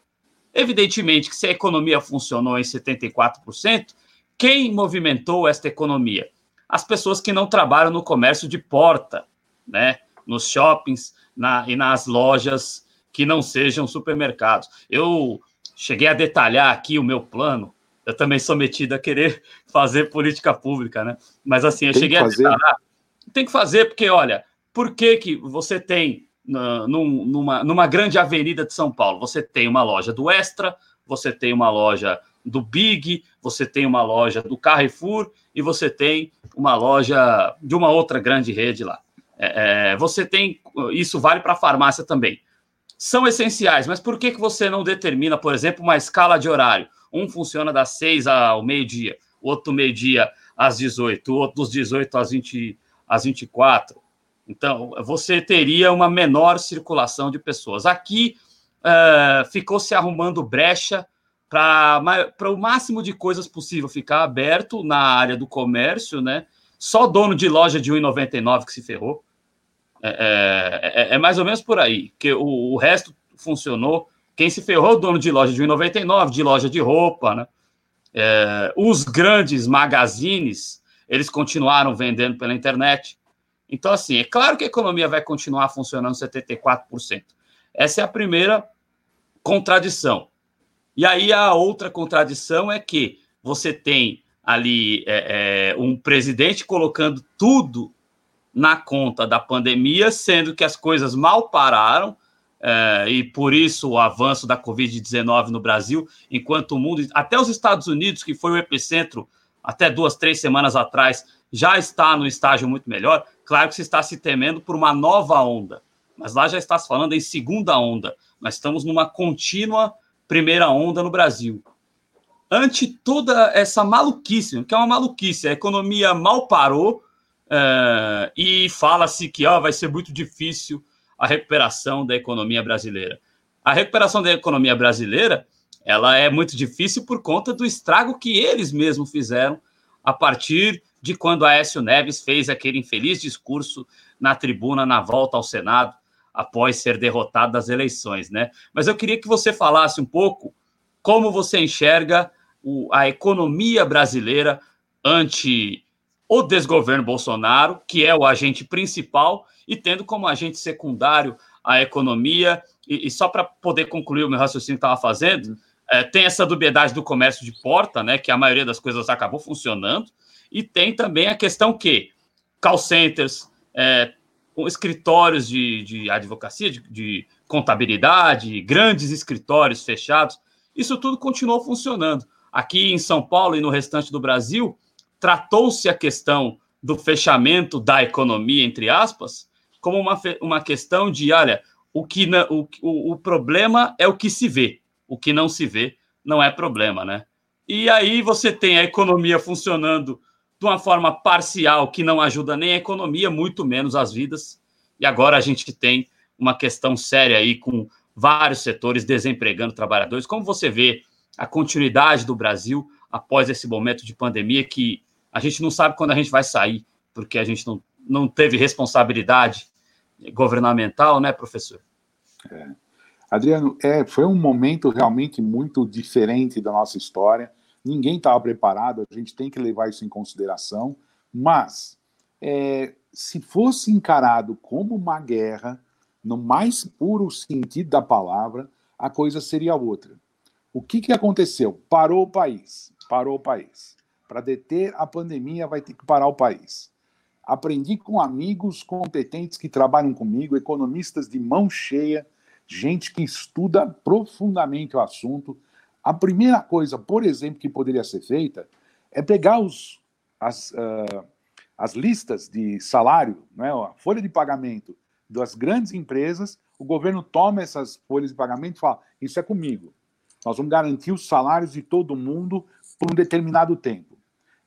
Evidentemente que se a economia funcionou em 74%, quem movimentou esta economia? As pessoas que não trabalham no comércio de porta, né? Nos shoppings na, e nas lojas que não sejam supermercados. Eu cheguei a detalhar aqui o meu plano. Eu também sou metido a querer fazer política pública, né? Mas assim, eu tem cheguei a detalhar. Tem que fazer, porque, olha, por que, que você tem numa, numa grande avenida de São Paulo? Você tem uma loja do Extra, você tem uma loja do Big, você tem uma loja do Carrefour e você tem uma loja de uma outra grande rede lá. É, é, você tem. Isso vale para a farmácia também. São essenciais, mas por que, que você não determina, por exemplo, uma escala de horário? Um funciona das 6 ao meio-dia, outro meio-dia às 18, o outro dos 18 às, 20, às 24. Então, você teria uma menor circulação de pessoas. Aqui uh, ficou se arrumando brecha para o máximo de coisas possível ficar aberto na área do comércio, né? Só dono de loja de 1,99 que se ferrou. É, é, é, é, mais ou menos por aí, que o, o, resto funcionou. Quem se ferrou, o dono de loja de 1,99, de loja de roupa, né? É, os grandes magazines, eles continuaram vendendo pela internet. Então, assim, é claro que a economia vai continuar funcionando 74%. Essa é a primeira contradição. E aí a outra contradição é que você tem ali é, é, um presidente colocando tudo na conta da pandemia, sendo que as coisas mal pararam, é, e por isso o avanço da Covid-19 no Brasil, enquanto o mundo, até os Estados Unidos, que foi o epicentro até duas, três semanas atrás, já está no estágio muito melhor. Claro que se está se temendo por uma nova onda, mas lá já está se falando em segunda onda. Nós estamos numa contínua primeira onda no Brasil. Ante toda essa maluquice, que é uma maluquice, a economia mal parou é, e fala-se que ó, vai ser muito difícil a recuperação da economia brasileira. A recuperação da economia brasileira ela é muito difícil por conta do estrago que eles mesmos fizeram a partir de quando Aécio Neves fez aquele infeliz discurso na tribuna na volta ao Senado após ser derrotado das eleições, né? Mas eu queria que você falasse um pouco como você enxerga o, a economia brasileira ante o desgoverno Bolsonaro, que é o agente principal, e tendo como agente secundário a economia. E, e só para poder concluir o meu raciocínio que estava fazendo, é, tem essa dubiedade do comércio de porta, né, que a maioria das coisas acabou funcionando, e tem também a questão que call centers, é, escritórios de, de advocacia, de, de contabilidade, grandes escritórios fechados, isso tudo continuou funcionando. Aqui em São Paulo e no restante do Brasil, tratou-se a questão do fechamento da economia, entre aspas, como uma, uma questão de, olha, o, que o, o, o problema é o que se vê o que não se vê não é problema, né? E aí você tem a economia funcionando de uma forma parcial que não ajuda nem a economia, muito menos as vidas. E agora a gente tem uma questão séria aí com vários setores desempregando trabalhadores. Como você vê a continuidade do Brasil após esse momento de pandemia que a gente não sabe quando a gente vai sair, porque a gente não, não teve responsabilidade governamental, né, professor? É. Adriano, é, foi um momento realmente muito diferente da nossa história. Ninguém estava preparado, a gente tem que levar isso em consideração. Mas, é, se fosse encarado como uma guerra, no mais puro sentido da palavra, a coisa seria outra. O que, que aconteceu? Parou o país. Parou o país. Para deter a pandemia, vai ter que parar o país. Aprendi com amigos competentes que trabalham comigo, economistas de mão cheia, gente que estuda profundamente o assunto. A primeira coisa, por exemplo, que poderia ser feita é pegar os, as, uh, as listas de salário, né, a folha de pagamento das grandes empresas, o governo toma essas folhas de pagamento e fala: Isso é comigo. Nós vamos garantir os salários de todo mundo por um determinado tempo.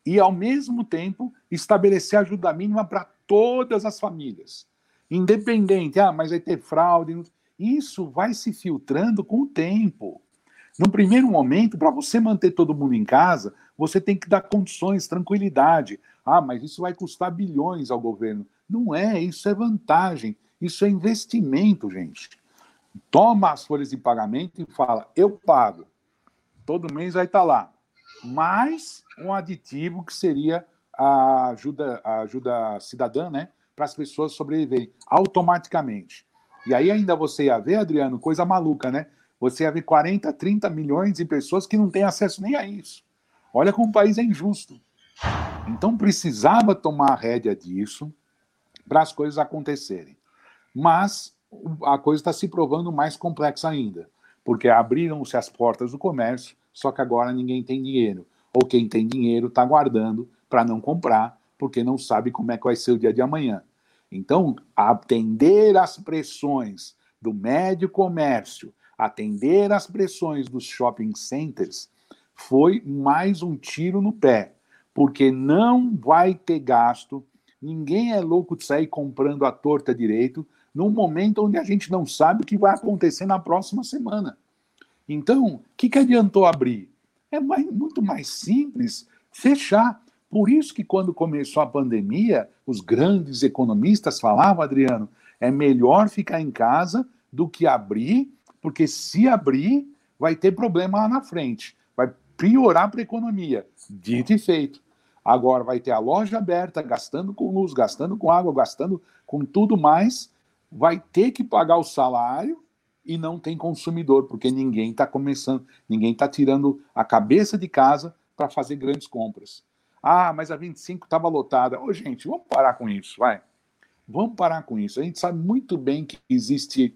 E, ao mesmo tempo, estabelecer ajuda mínima para todas as famílias. Independente, ah, mas vai ter fraude. Isso vai se filtrando com o tempo. No primeiro momento, para você manter todo mundo em casa, você tem que dar condições, tranquilidade. Ah, mas isso vai custar bilhões ao governo. Não é, isso é vantagem, isso é investimento, gente. Toma as folhas de pagamento e fala: eu pago. Todo mês vai estar tá lá. Mais um aditivo que seria a ajuda, a ajuda cidadã, né? Para as pessoas sobreviverem automaticamente. E aí ainda você ia ver, Adriano, coisa maluca, né? Você ia ver 40, 30 milhões de pessoas que não têm acesso nem a isso. Olha como o país é injusto. Então precisava tomar a rédea disso para as coisas acontecerem. Mas a coisa está se provando mais complexa ainda, porque abriram-se as portas do comércio, só que agora ninguém tem dinheiro. Ou quem tem dinheiro está guardando para não comprar, porque não sabe como é que vai ser o dia de amanhã. Então, atender às pressões do médio comércio, atender às pressões dos shopping centers, foi mais um tiro no pé, porque não vai ter gasto, ninguém é louco de sair comprando a torta direito, num momento onde a gente não sabe o que vai acontecer na próxima semana. Então, o que, que adiantou abrir? É mais, muito mais simples fechar. Por isso que quando começou a pandemia, os grandes economistas falavam, Adriano, é melhor ficar em casa do que abrir, porque se abrir, vai ter problema lá na frente. Vai piorar para a economia. Dito e feito. Agora vai ter a loja aberta, gastando com luz, gastando com água, gastando com tudo mais. Vai ter que pagar o salário e não tem consumidor, porque ninguém está começando, ninguém está tirando a cabeça de casa para fazer grandes compras. Ah, mas a 25 estava lotada. Ô, gente, vamos parar com isso, vai. Vamos parar com isso. A gente sabe muito bem que existe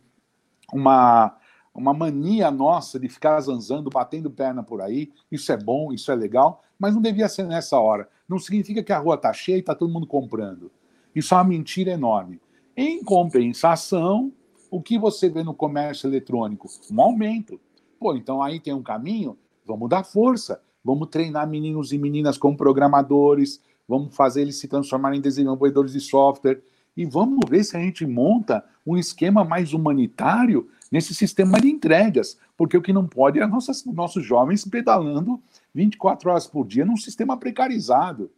uma, uma mania nossa de ficar zanzando, batendo perna por aí. Isso é bom, isso é legal, mas não devia ser nessa hora. Não significa que a rua está cheia e está todo mundo comprando. Isso é uma mentira enorme. Em compensação, o que você vê no comércio eletrônico? Um aumento. Pô, então aí tem um caminho, vamos dar força. Vamos treinar meninos e meninas como programadores, vamos fazer eles se transformarem em desenvolvedores de software e vamos ver se a gente monta um esquema mais humanitário nesse sistema de entregas, porque o que não pode é nossas, nossos jovens pedalando 24 horas por dia num sistema precarizado.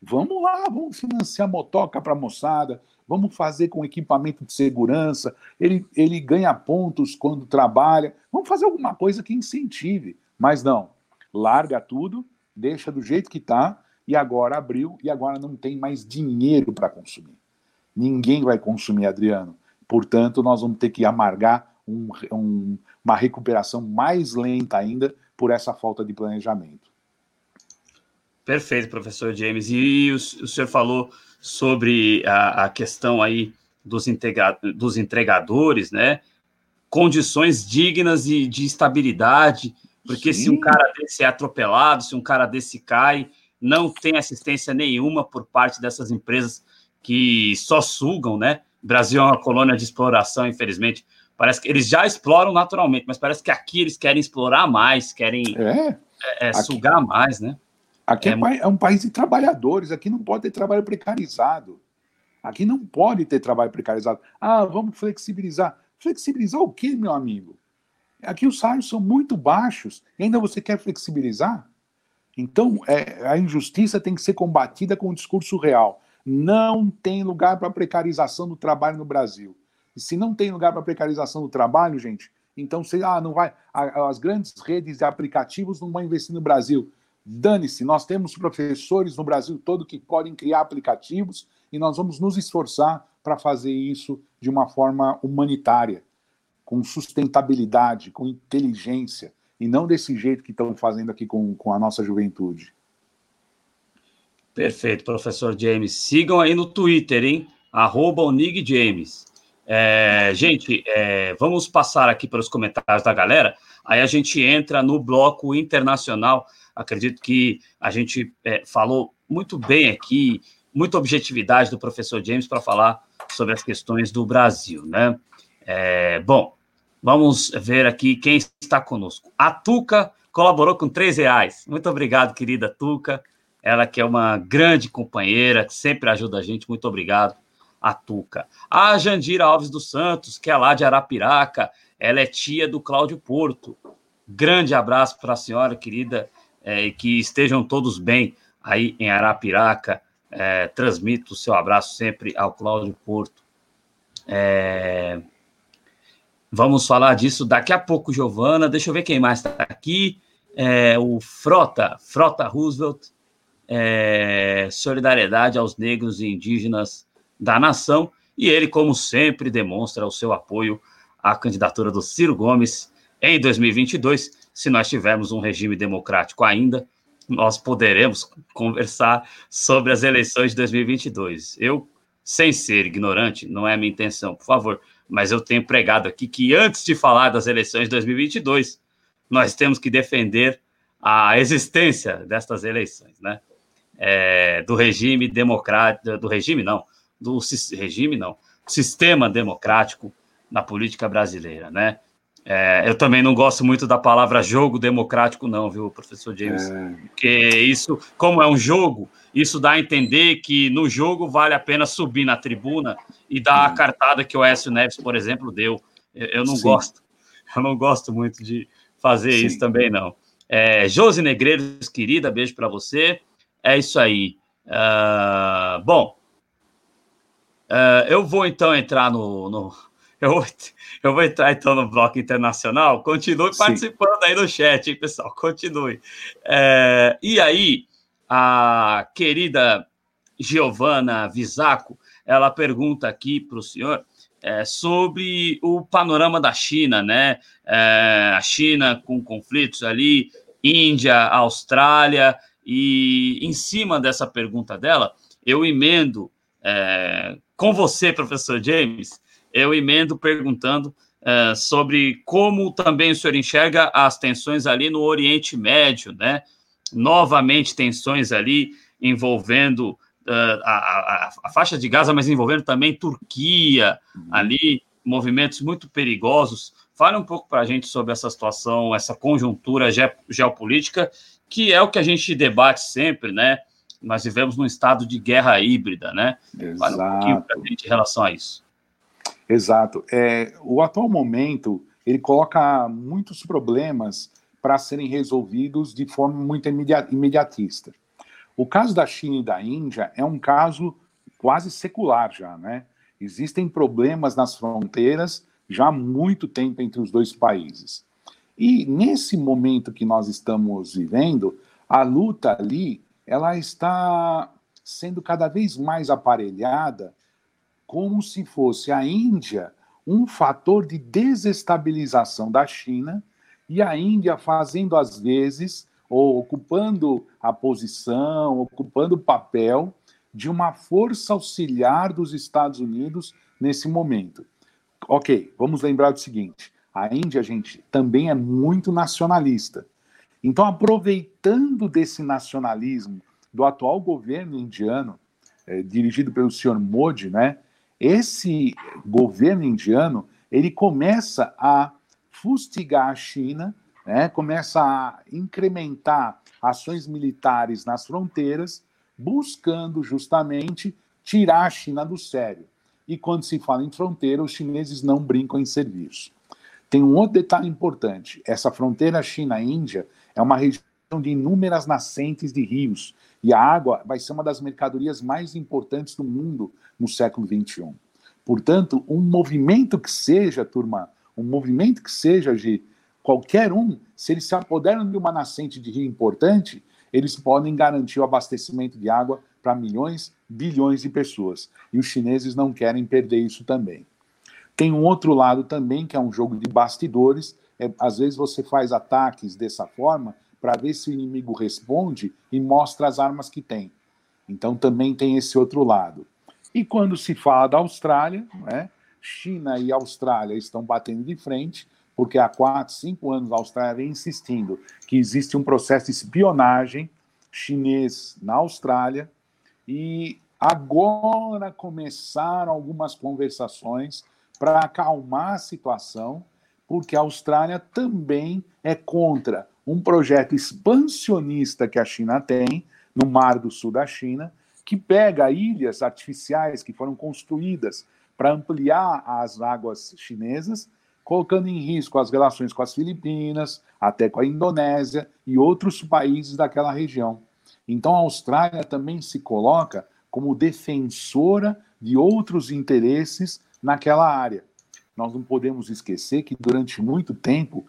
Vamos lá, vamos financiar motoca para a moçada, vamos fazer com equipamento de segurança, ele, ele ganha pontos quando trabalha, vamos fazer alguma coisa que incentive. Mas não, larga tudo, deixa do jeito que está, e agora abriu, e agora não tem mais dinheiro para consumir. Ninguém vai consumir, Adriano. Portanto, nós vamos ter que amargar um, um, uma recuperação mais lenta ainda por essa falta de planejamento. Perfeito, professor James. E o, o senhor falou sobre a, a questão aí dos, integra, dos entregadores, né? Condições dignas e de estabilidade porque Sim. se um cara desse é atropelado, se um cara desse cai, não tem assistência nenhuma por parte dessas empresas que só sugam, né? O Brasil é uma colônia de exploração, infelizmente. Parece que eles já exploram naturalmente, mas parece que aqui eles querem explorar mais, querem é. É, é, sugar mais, né? Aqui é, é, é um país de trabalhadores, aqui não pode ter trabalho precarizado. Aqui não pode ter trabalho precarizado. Ah, vamos flexibilizar. Flexibilizar o quê, meu amigo? Aqui os salários são muito baixos e ainda você quer flexibilizar? Então, é, a injustiça tem que ser combatida com o discurso real. Não tem lugar para precarização do trabalho no Brasil. E se não tem lugar para precarização do trabalho, gente, então você, ah, não vai, as grandes redes de aplicativos não vão investir no Brasil. Dane-se, nós temos professores no Brasil todo que podem criar aplicativos e nós vamos nos esforçar para fazer isso de uma forma humanitária com sustentabilidade, com inteligência, e não desse jeito que estão fazendo aqui com, com a nossa juventude. Perfeito, professor James. Sigam aí no Twitter, hein? Arroba James. É, gente, é, vamos passar aqui pelos comentários da galera. Aí a gente entra no bloco internacional. Acredito que a gente é, falou muito bem aqui, muita objetividade do professor James para falar sobre as questões do Brasil, né? É, bom, Vamos ver aqui quem está conosco. A Tuca colaborou com três reais. Muito obrigado, querida Tuca. Ela que é uma grande companheira, que sempre ajuda a gente. Muito obrigado, a Tuca. A Jandira Alves dos Santos, que é lá de Arapiraca. Ela é tia do Cláudio Porto. Grande abraço para a senhora, querida, é, e que estejam todos bem aí em Arapiraca. É, transmito o seu abraço sempre ao Cláudio Porto. É, Vamos falar disso daqui a pouco, Giovana. Deixa eu ver quem mais está aqui. É, o Frota, Frota Roosevelt. É, solidariedade aos negros e indígenas da nação. E ele, como sempre, demonstra o seu apoio à candidatura do Ciro Gomes em 2022. Se nós tivermos um regime democrático ainda, nós poderemos conversar sobre as eleições de 2022. Eu, sem ser ignorante, não é minha intenção, por favor, mas eu tenho pregado aqui que antes de falar das eleições de 2022, nós temos que defender a existência destas eleições, né? É, do regime democrático, do regime não, do regime não, sistema democrático na política brasileira, né? É, eu também não gosto muito da palavra jogo democrático, não, viu, professor James? É. Porque isso, como é um jogo, isso dá a entender que no jogo vale a pena subir na tribuna e dar a cartada que o Écio Neves, por exemplo, deu. Eu, eu não Sim. gosto. Eu não gosto muito de fazer Sim. isso também, não. É, Josi Negreiros, querida, beijo para você. É isso aí. Uh, bom, uh, eu vou então entrar no, no eu, vou, eu vou entrar então no bloco internacional. Continue Sim. participando aí no chat, hein, pessoal? Continue. É, e aí, a querida Giovana Visaco, ela pergunta aqui para o senhor é, sobre o panorama da China, né? É, a China com conflitos ali, Índia, Austrália, e em cima dessa pergunta dela, eu emendo é, com você, professor James, eu emendo perguntando uh, sobre como também o senhor enxerga as tensões ali no Oriente Médio, né? Novamente, tensões ali envolvendo uh, a, a, a, faixa de Gaza, mas envolvendo também Turquia, uhum. ali, movimentos muito perigosos. Fale um pouco para a gente sobre essa situação, essa conjuntura ge geopolítica, que é o que a gente debate sempre, né? Nós vivemos num estado de guerra híbrida, né? Exato. Fale um pouquinho para a gente em relação a isso. Exato. É, o atual momento ele coloca muitos problemas para serem resolvidos de forma muito imediatista. O caso da China e da Índia é um caso quase secular já, né? Existem problemas nas fronteiras já há muito tempo entre os dois países. E nesse momento que nós estamos vivendo, a luta ali, ela está sendo cada vez mais aparelhada como se fosse a Índia um fator de desestabilização da China e a Índia fazendo às vezes ou ocupando a posição, ocupando o papel de uma força auxiliar dos Estados Unidos nesse momento. Ok, vamos lembrar do seguinte: a Índia, gente, também é muito nacionalista. Então, aproveitando desse nacionalismo do atual governo indiano, é, dirigido pelo senhor Modi, né, esse governo indiano ele começa a fustigar a China, né, começa a incrementar ações militares nas fronteiras, buscando justamente tirar a China do sério. E quando se fala em fronteira, os chineses não brincam em serviço. Tem um outro detalhe importante: essa fronteira China-Índia é uma região de inúmeras nascentes de rios, e a água vai ser uma das mercadorias mais importantes do mundo no século XXI. Portanto, um movimento que seja, turma, um movimento que seja de qualquer um, se eles se apoderam de uma nascente de rio importante, eles podem garantir o abastecimento de água para milhões, bilhões de pessoas. E os chineses não querem perder isso também. Tem um outro lado também, que é um jogo de bastidores. É, às vezes você faz ataques dessa forma para ver se o inimigo responde e mostra as armas que tem. Então também tem esse outro lado. E quando se fala da Austrália, né, China e Austrália estão batendo de frente, porque há quatro, cinco anos a Austrália vem insistindo que existe um processo de espionagem chinês na Austrália, e agora começaram algumas conversações para acalmar a situação, porque a Austrália também é contra um projeto expansionista que a China tem no Mar do Sul da China, que pega ilhas artificiais que foram construídas para ampliar as águas chinesas, colocando em risco as relações com as Filipinas, até com a Indonésia e outros países daquela região. Então a Austrália também se coloca como defensora de outros interesses naquela área. Nós não podemos esquecer que durante muito tempo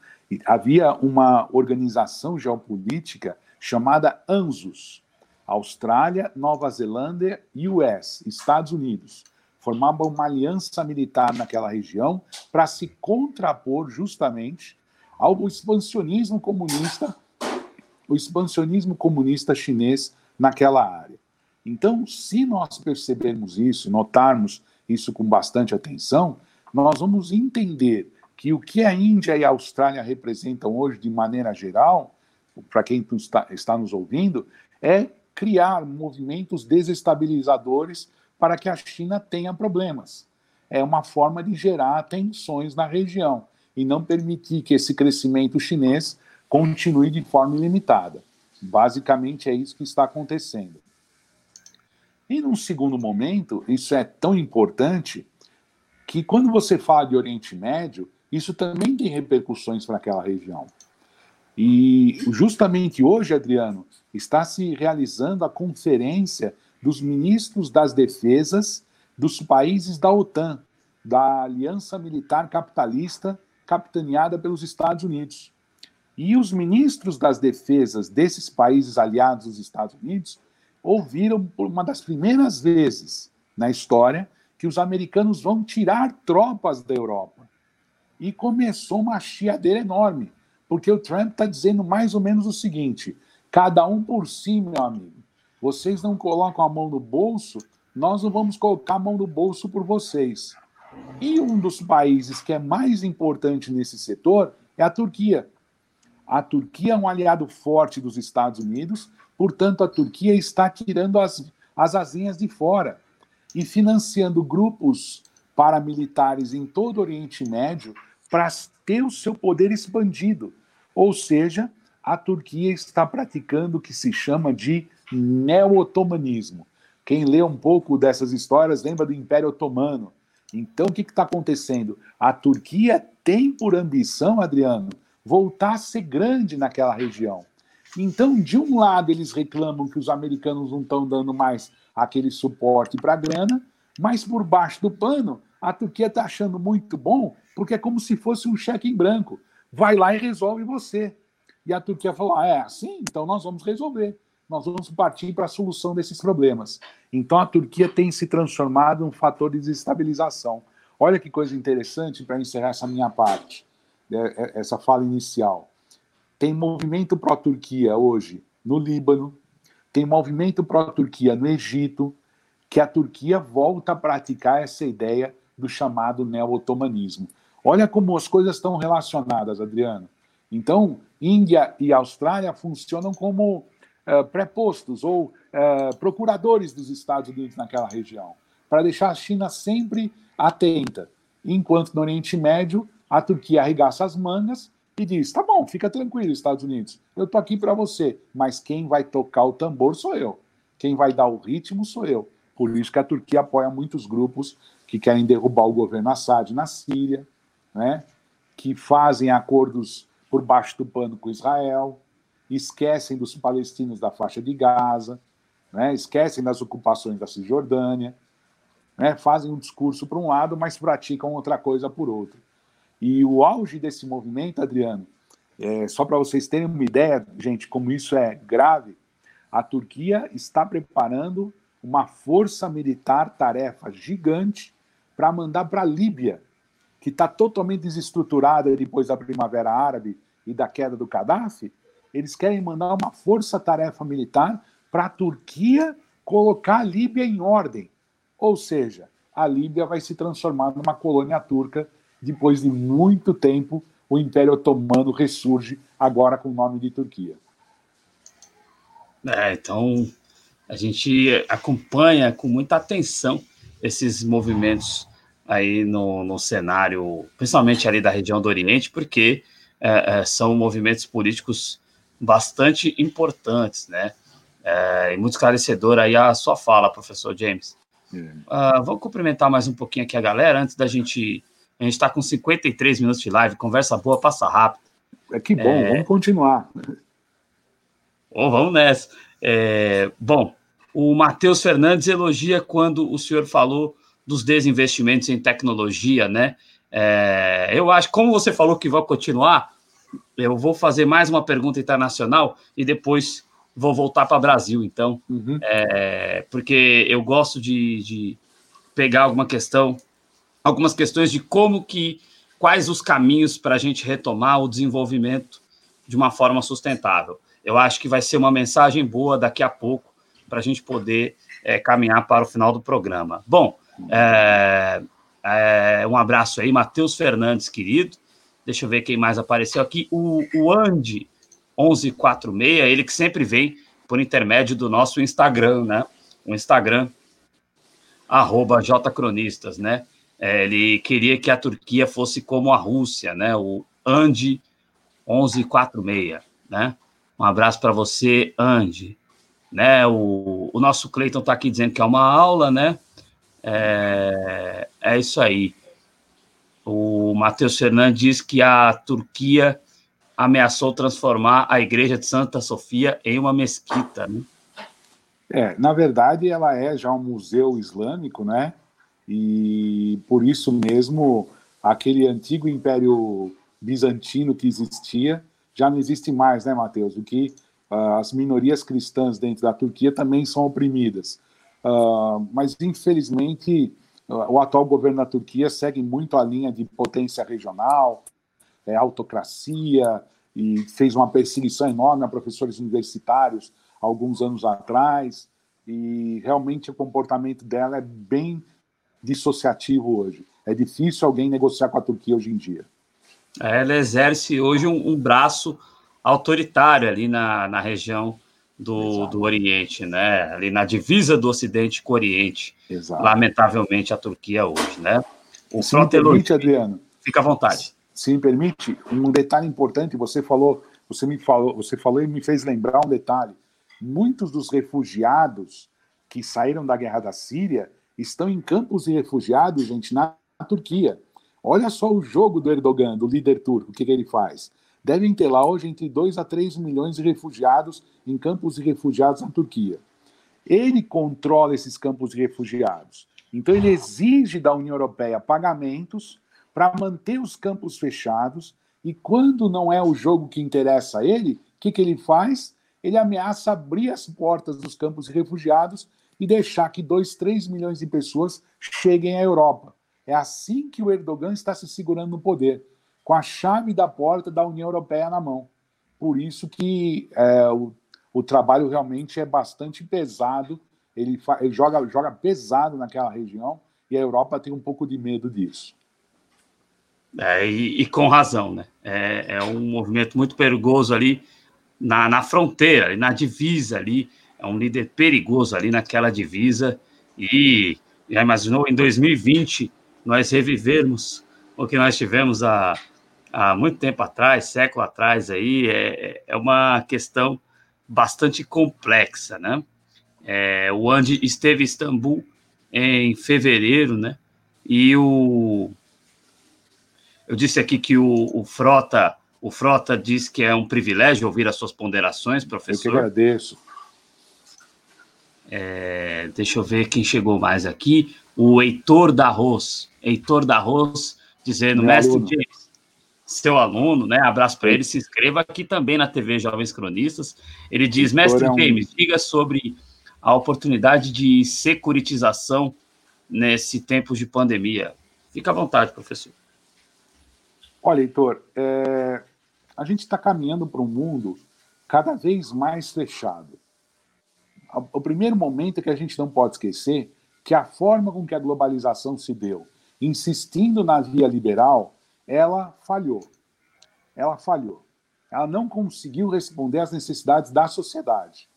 havia uma organização geopolítica chamada ANZUS, Austrália, Nova Zelândia e US, Estados Unidos, formavam uma aliança militar naquela região para se contrapor justamente ao expansionismo comunista, o expansionismo comunista chinês naquela área. Então, se nós percebermos isso, notarmos isso com bastante atenção, nós vamos entender que o que a Índia e a Austrália representam hoje, de maneira geral, para quem está, está nos ouvindo, é criar movimentos desestabilizadores para que a China tenha problemas. É uma forma de gerar tensões na região e não permitir que esse crescimento chinês continue de forma ilimitada. Basicamente é isso que está acontecendo. E num segundo momento, isso é tão importante que quando você fala de Oriente Médio, isso também tem repercussões para aquela região. E justamente hoje, Adriano, está se realizando a conferência dos ministros das defesas dos países da OTAN, da Aliança Militar Capitalista, capitaneada pelos Estados Unidos. E os ministros das defesas desses países aliados dos Estados Unidos ouviram por uma das primeiras vezes na história que os americanos vão tirar tropas da Europa. E começou uma chiadeira enorme, porque o Trump está dizendo mais ou menos o seguinte: cada um por si, meu amigo. Vocês não colocam a mão no bolso, nós não vamos colocar a mão no bolso por vocês. E um dos países que é mais importante nesse setor é a Turquia. A Turquia é um aliado forte dos Estados Unidos, portanto, a Turquia está tirando as, as asinhas de fora e financiando grupos paramilitares em todo o Oriente Médio para ter o seu poder expandido. Ou seja, a Turquia está praticando o que se chama de neo-otomanismo. Quem lê um pouco dessas histórias lembra do Império Otomano. Então, o que está acontecendo? A Turquia tem por ambição, Adriano, voltar a ser grande naquela região. Então, de um lado, eles reclamam que os americanos não estão dando mais aquele suporte para a grana, mas por baixo do pano, a Turquia está achando muito bom, porque é como se fosse um cheque em branco. Vai lá e resolve você. E a Turquia falou: ah, é assim? Então nós vamos resolver. Nós vamos partir para a solução desses problemas. Então a Turquia tem se transformado em um fator de desestabilização. Olha que coisa interessante para encerrar essa minha parte, né, é, essa fala inicial. Tem movimento pró-Turquia hoje no Líbano, tem movimento pró-Turquia no Egito, que a Turquia volta a praticar essa ideia do chamado neo-otomanismo. Olha como as coisas estão relacionadas, Adriano. Então, Índia e Austrália funcionam como uh, prepostos ou uh, procuradores dos Estados Unidos naquela região, para deixar a China sempre atenta. Enquanto no Oriente Médio, a Turquia arregaça as mangas e diz: tá bom, fica tranquilo, Estados Unidos, eu tô aqui para você, mas quem vai tocar o tambor sou eu, quem vai dar o ritmo sou eu. Por isso que a Turquia apoia muitos grupos que querem derrubar o governo Assad na Síria, né? que fazem acordos por baixo do pano com Israel, esquecem dos palestinos da faixa de Gaza, né? esquecem das ocupações da Cisjordânia, né? fazem um discurso por um lado, mas praticam outra coisa por outro. E o auge desse movimento, Adriano, é, só para vocês terem uma ideia, gente, como isso é grave, a Turquia está preparando uma força militar tarefa gigante para mandar para a Líbia, que está totalmente desestruturada depois da Primavera Árabe e da queda do Gaddafi. Eles querem mandar uma força-tarefa militar para a Turquia colocar a Líbia em ordem. Ou seja, a Líbia vai se transformar numa colônia turca depois de muito tempo, o Império Otomano ressurge agora com o nome de Turquia. É, então a gente acompanha com muita atenção esses movimentos aí no, no cenário, principalmente ali da região do Oriente, porque é, é, são movimentos políticos bastante importantes, né? É, e muito esclarecedor aí a sua fala, professor James. Uh, vamos cumprimentar mais um pouquinho aqui a galera antes da gente a gente está com 53 minutos de live, conversa boa, passa rápido. É que bom, é... vamos continuar. Bom, vamos nessa. É... Bom, o Matheus Fernandes elogia quando o senhor falou dos desinvestimentos em tecnologia, né? É... Eu acho, como você falou que vai continuar, eu vou fazer mais uma pergunta internacional e depois vou voltar para o Brasil, então, uhum. é... porque eu gosto de, de pegar alguma questão algumas questões de como que quais os caminhos para a gente retomar o desenvolvimento de uma forma sustentável. Eu acho que vai ser uma mensagem boa daqui a pouco para a gente poder é, caminhar para o final do programa. Bom, é, é, um abraço aí, Matheus Fernandes, querido. Deixa eu ver quem mais apareceu aqui. O, o Andy 1146, ele que sempre vem por intermédio do nosso Instagram, né? O Instagram, arroba Jcronistas, né? É, ele queria que a Turquia fosse como a Rússia, né? O Andy 1146, né? Um abraço para você, Andy. Né? O, o nosso Cleiton está aqui dizendo que é uma aula, né? É, é isso aí. O Matheus Fernandes diz que a Turquia ameaçou transformar a igreja de Santa Sofia em uma mesquita. Né? É, na verdade, ela é já um museu islâmico, né? E por isso mesmo, aquele antigo império bizantino que existia já não existe mais, né, Mateus? O que uh, as minorias cristãs dentro da Turquia também são oprimidas. Uh, mas, infelizmente, o atual governo da Turquia segue muito a linha de potência regional, é, autocracia, e fez uma perseguição enorme a professores universitários alguns anos atrás, e realmente o comportamento dela é bem dissociativo hoje. É difícil alguém negociar com a Turquia hoje em dia. Ela exerce hoje um, um, braço autoritário ali na, na região do, do Oriente, né? Ali na divisa do Ocidente com o Oriente. Exato. Lamentavelmente, a Turquia hoje, né? O Se permite, Adriano. Fica à vontade. Se me permite, um detalhe importante, você falou, você me falou, você falou e me fez lembrar um detalhe. Muitos dos refugiados que saíram da guerra da Síria estão em campos de refugiados, gente, na Turquia. Olha só o jogo do Erdogan, do líder turco, o que, que ele faz? Devem ter lá hoje entre 2 a 3 milhões de refugiados em campos de refugiados na Turquia. Ele controla esses campos de refugiados. Então, ele exige da União Europeia pagamentos para manter os campos fechados. E quando não é o jogo que interessa a ele, o que, que ele faz? Ele ameaça abrir as portas dos campos de refugiados e deixar que 2, 3 milhões de pessoas cheguem à Europa. É assim que o Erdogan está se segurando no poder, com a chave da porta da União Europeia na mão. Por isso que é, o, o, trabalho realmente é bastante pesado, ele, ele joga, joga pesado naquela região e a Europa tem um pouco de medo disso. É, e, e, com razão, né? É, é, um movimento muito perigoso ali na, na fronteira, na divisa ali, é um líder perigoso ali naquela divisa. E já imaginou em 2020 nós revivermos o que nós tivemos há, há muito tempo atrás, século atrás aí, é, é uma questão bastante complexa, né? É, o Andy esteve em Istambul em fevereiro, né? E o eu disse aqui que o, o Frota o Frota diz que é um privilégio ouvir as suas ponderações, professor. Eu que agradeço. É, deixa eu ver quem chegou mais aqui. O Heitor da Arroz. Heitor da Arroz dizendo, Meu mestre aluno. James, seu aluno, né? Abraço para ele. Se inscreva aqui também na TV Jovens Cronistas. Ele diz, mestre é um... James, diga sobre a oportunidade de securitização nesse tempo de pandemia. Fica à vontade, professor. Olha, Heitor, é... a gente está caminhando para um mundo cada vez mais fechado o primeiro momento é que a gente não pode esquecer que a forma com que a globalização se deu, insistindo na via liberal, ela falhou. Ela falhou. Ela não conseguiu responder às necessidades da sociedade.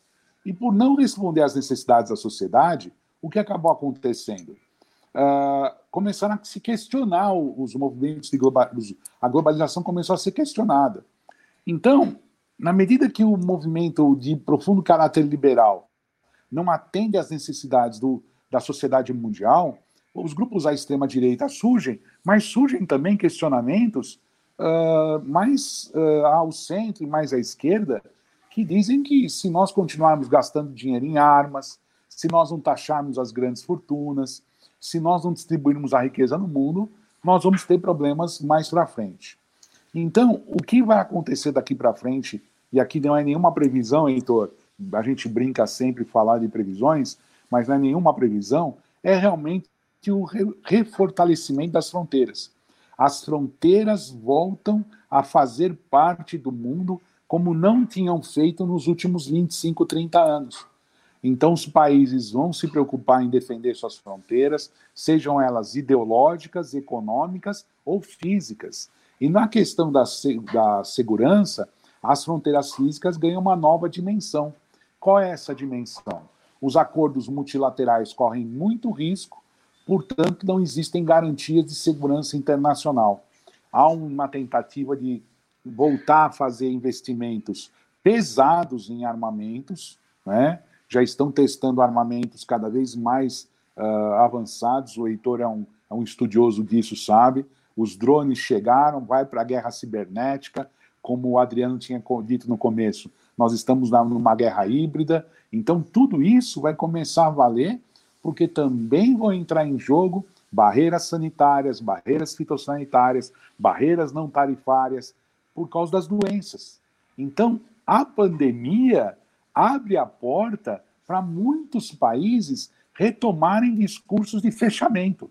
E por não responder às necessidades da sociedade, o que acabou acontecendo? Uh, começaram a se questionar os movimentos de. A globalização começou a ser questionada. Então, na medida que o movimento de profundo caráter liberal não atende às necessidades do, da sociedade mundial, os grupos à extrema-direita surgem, mas surgem também questionamentos uh, mais uh, ao centro e mais à esquerda, que dizem que se nós continuarmos gastando dinheiro em armas, se nós não taxarmos as grandes fortunas, se nós não distribuirmos a riqueza no mundo, nós vamos ter problemas mais para frente. Então, o que vai acontecer daqui para frente, e aqui não é nenhuma previsão, Heitor, a gente brinca sempre falar de previsões, mas não é nenhuma previsão, é realmente o refortalecimento das fronteiras. As fronteiras voltam a fazer parte do mundo como não tinham feito nos últimos 25, 30 anos. Então, os países vão se preocupar em defender suas fronteiras, sejam elas ideológicas, econômicas ou físicas. E na questão da, da segurança, as fronteiras físicas ganham uma nova dimensão. Qual é essa dimensão? Os acordos multilaterais correm muito risco, portanto, não existem garantias de segurança internacional. Há uma tentativa de voltar a fazer investimentos pesados em armamentos, né? já estão testando armamentos cada vez mais uh, avançados. O Heitor é um, é um estudioso disso, sabe? Os drones chegaram, vai para a guerra cibernética, como o Adriano tinha dito no começo, nós estamos numa guerra híbrida, então tudo isso vai começar a valer, porque também vão entrar em jogo barreiras sanitárias, barreiras fitossanitárias, barreiras não tarifárias, por causa das doenças. Então, a pandemia abre a porta para muitos países retomarem discursos de fechamento.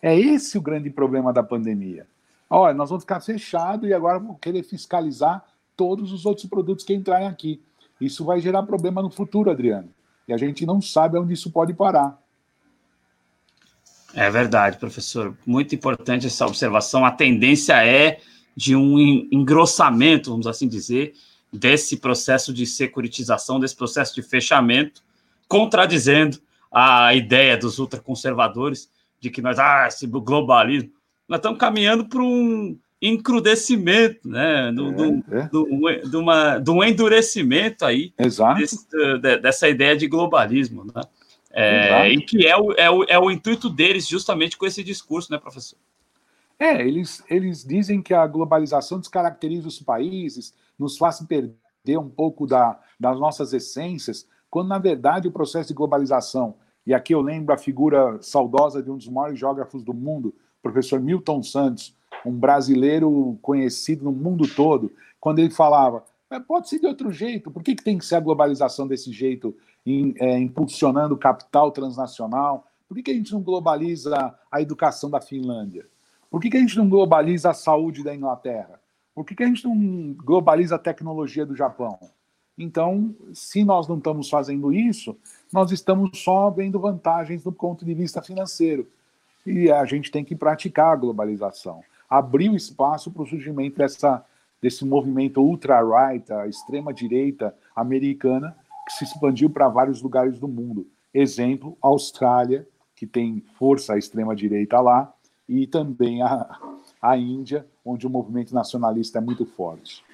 É esse o grande problema da pandemia. Olha, nós vamos ficar fechados e agora vamos querer fiscalizar todos os outros produtos que entrarem aqui. Isso vai gerar problema no futuro, Adriano. E a gente não sabe onde isso pode parar. É verdade, professor. Muito importante essa observação. A tendência é de um engrossamento, vamos assim dizer, desse processo de securitização, desse processo de fechamento, contradizendo a ideia dos ultraconservadores de que nós, ah, esse globalismo, nós estamos caminhando para um encrudecimento, né, do, é, é. Do, do, do, uma, do um endurecimento aí desse, dessa ideia de globalismo, né? É, e que é o, é, o, é o intuito deles justamente com esse discurso, né, professor? É, eles, eles dizem que a globalização descaracteriza os países, nos faz perder um pouco da, das nossas essências, quando na verdade o processo de globalização, e aqui eu lembro a figura saudosa de um dos maiores geógrafos do mundo, professor Milton Santos, um brasileiro conhecido no mundo todo, quando ele falava, pode ser de outro jeito, por que, que tem que ser a globalização desse jeito, em, é, impulsionando o capital transnacional? Por que, que a gente não globaliza a educação da Finlândia? Por que, que a gente não globaliza a saúde da Inglaterra? Por que, que a gente não globaliza a tecnologia do Japão? Então, se nós não estamos fazendo isso, nós estamos só vendo vantagens do ponto de vista financeiro. E a gente tem que praticar a globalização. Abrir o espaço para o surgimento dessa, desse movimento ultra-right, a extrema-direita americana, que se expandiu para vários lugares do mundo. Exemplo, Austrália, que tem força extrema-direita lá, e também a, a Índia, onde o movimento nacionalista é muito forte.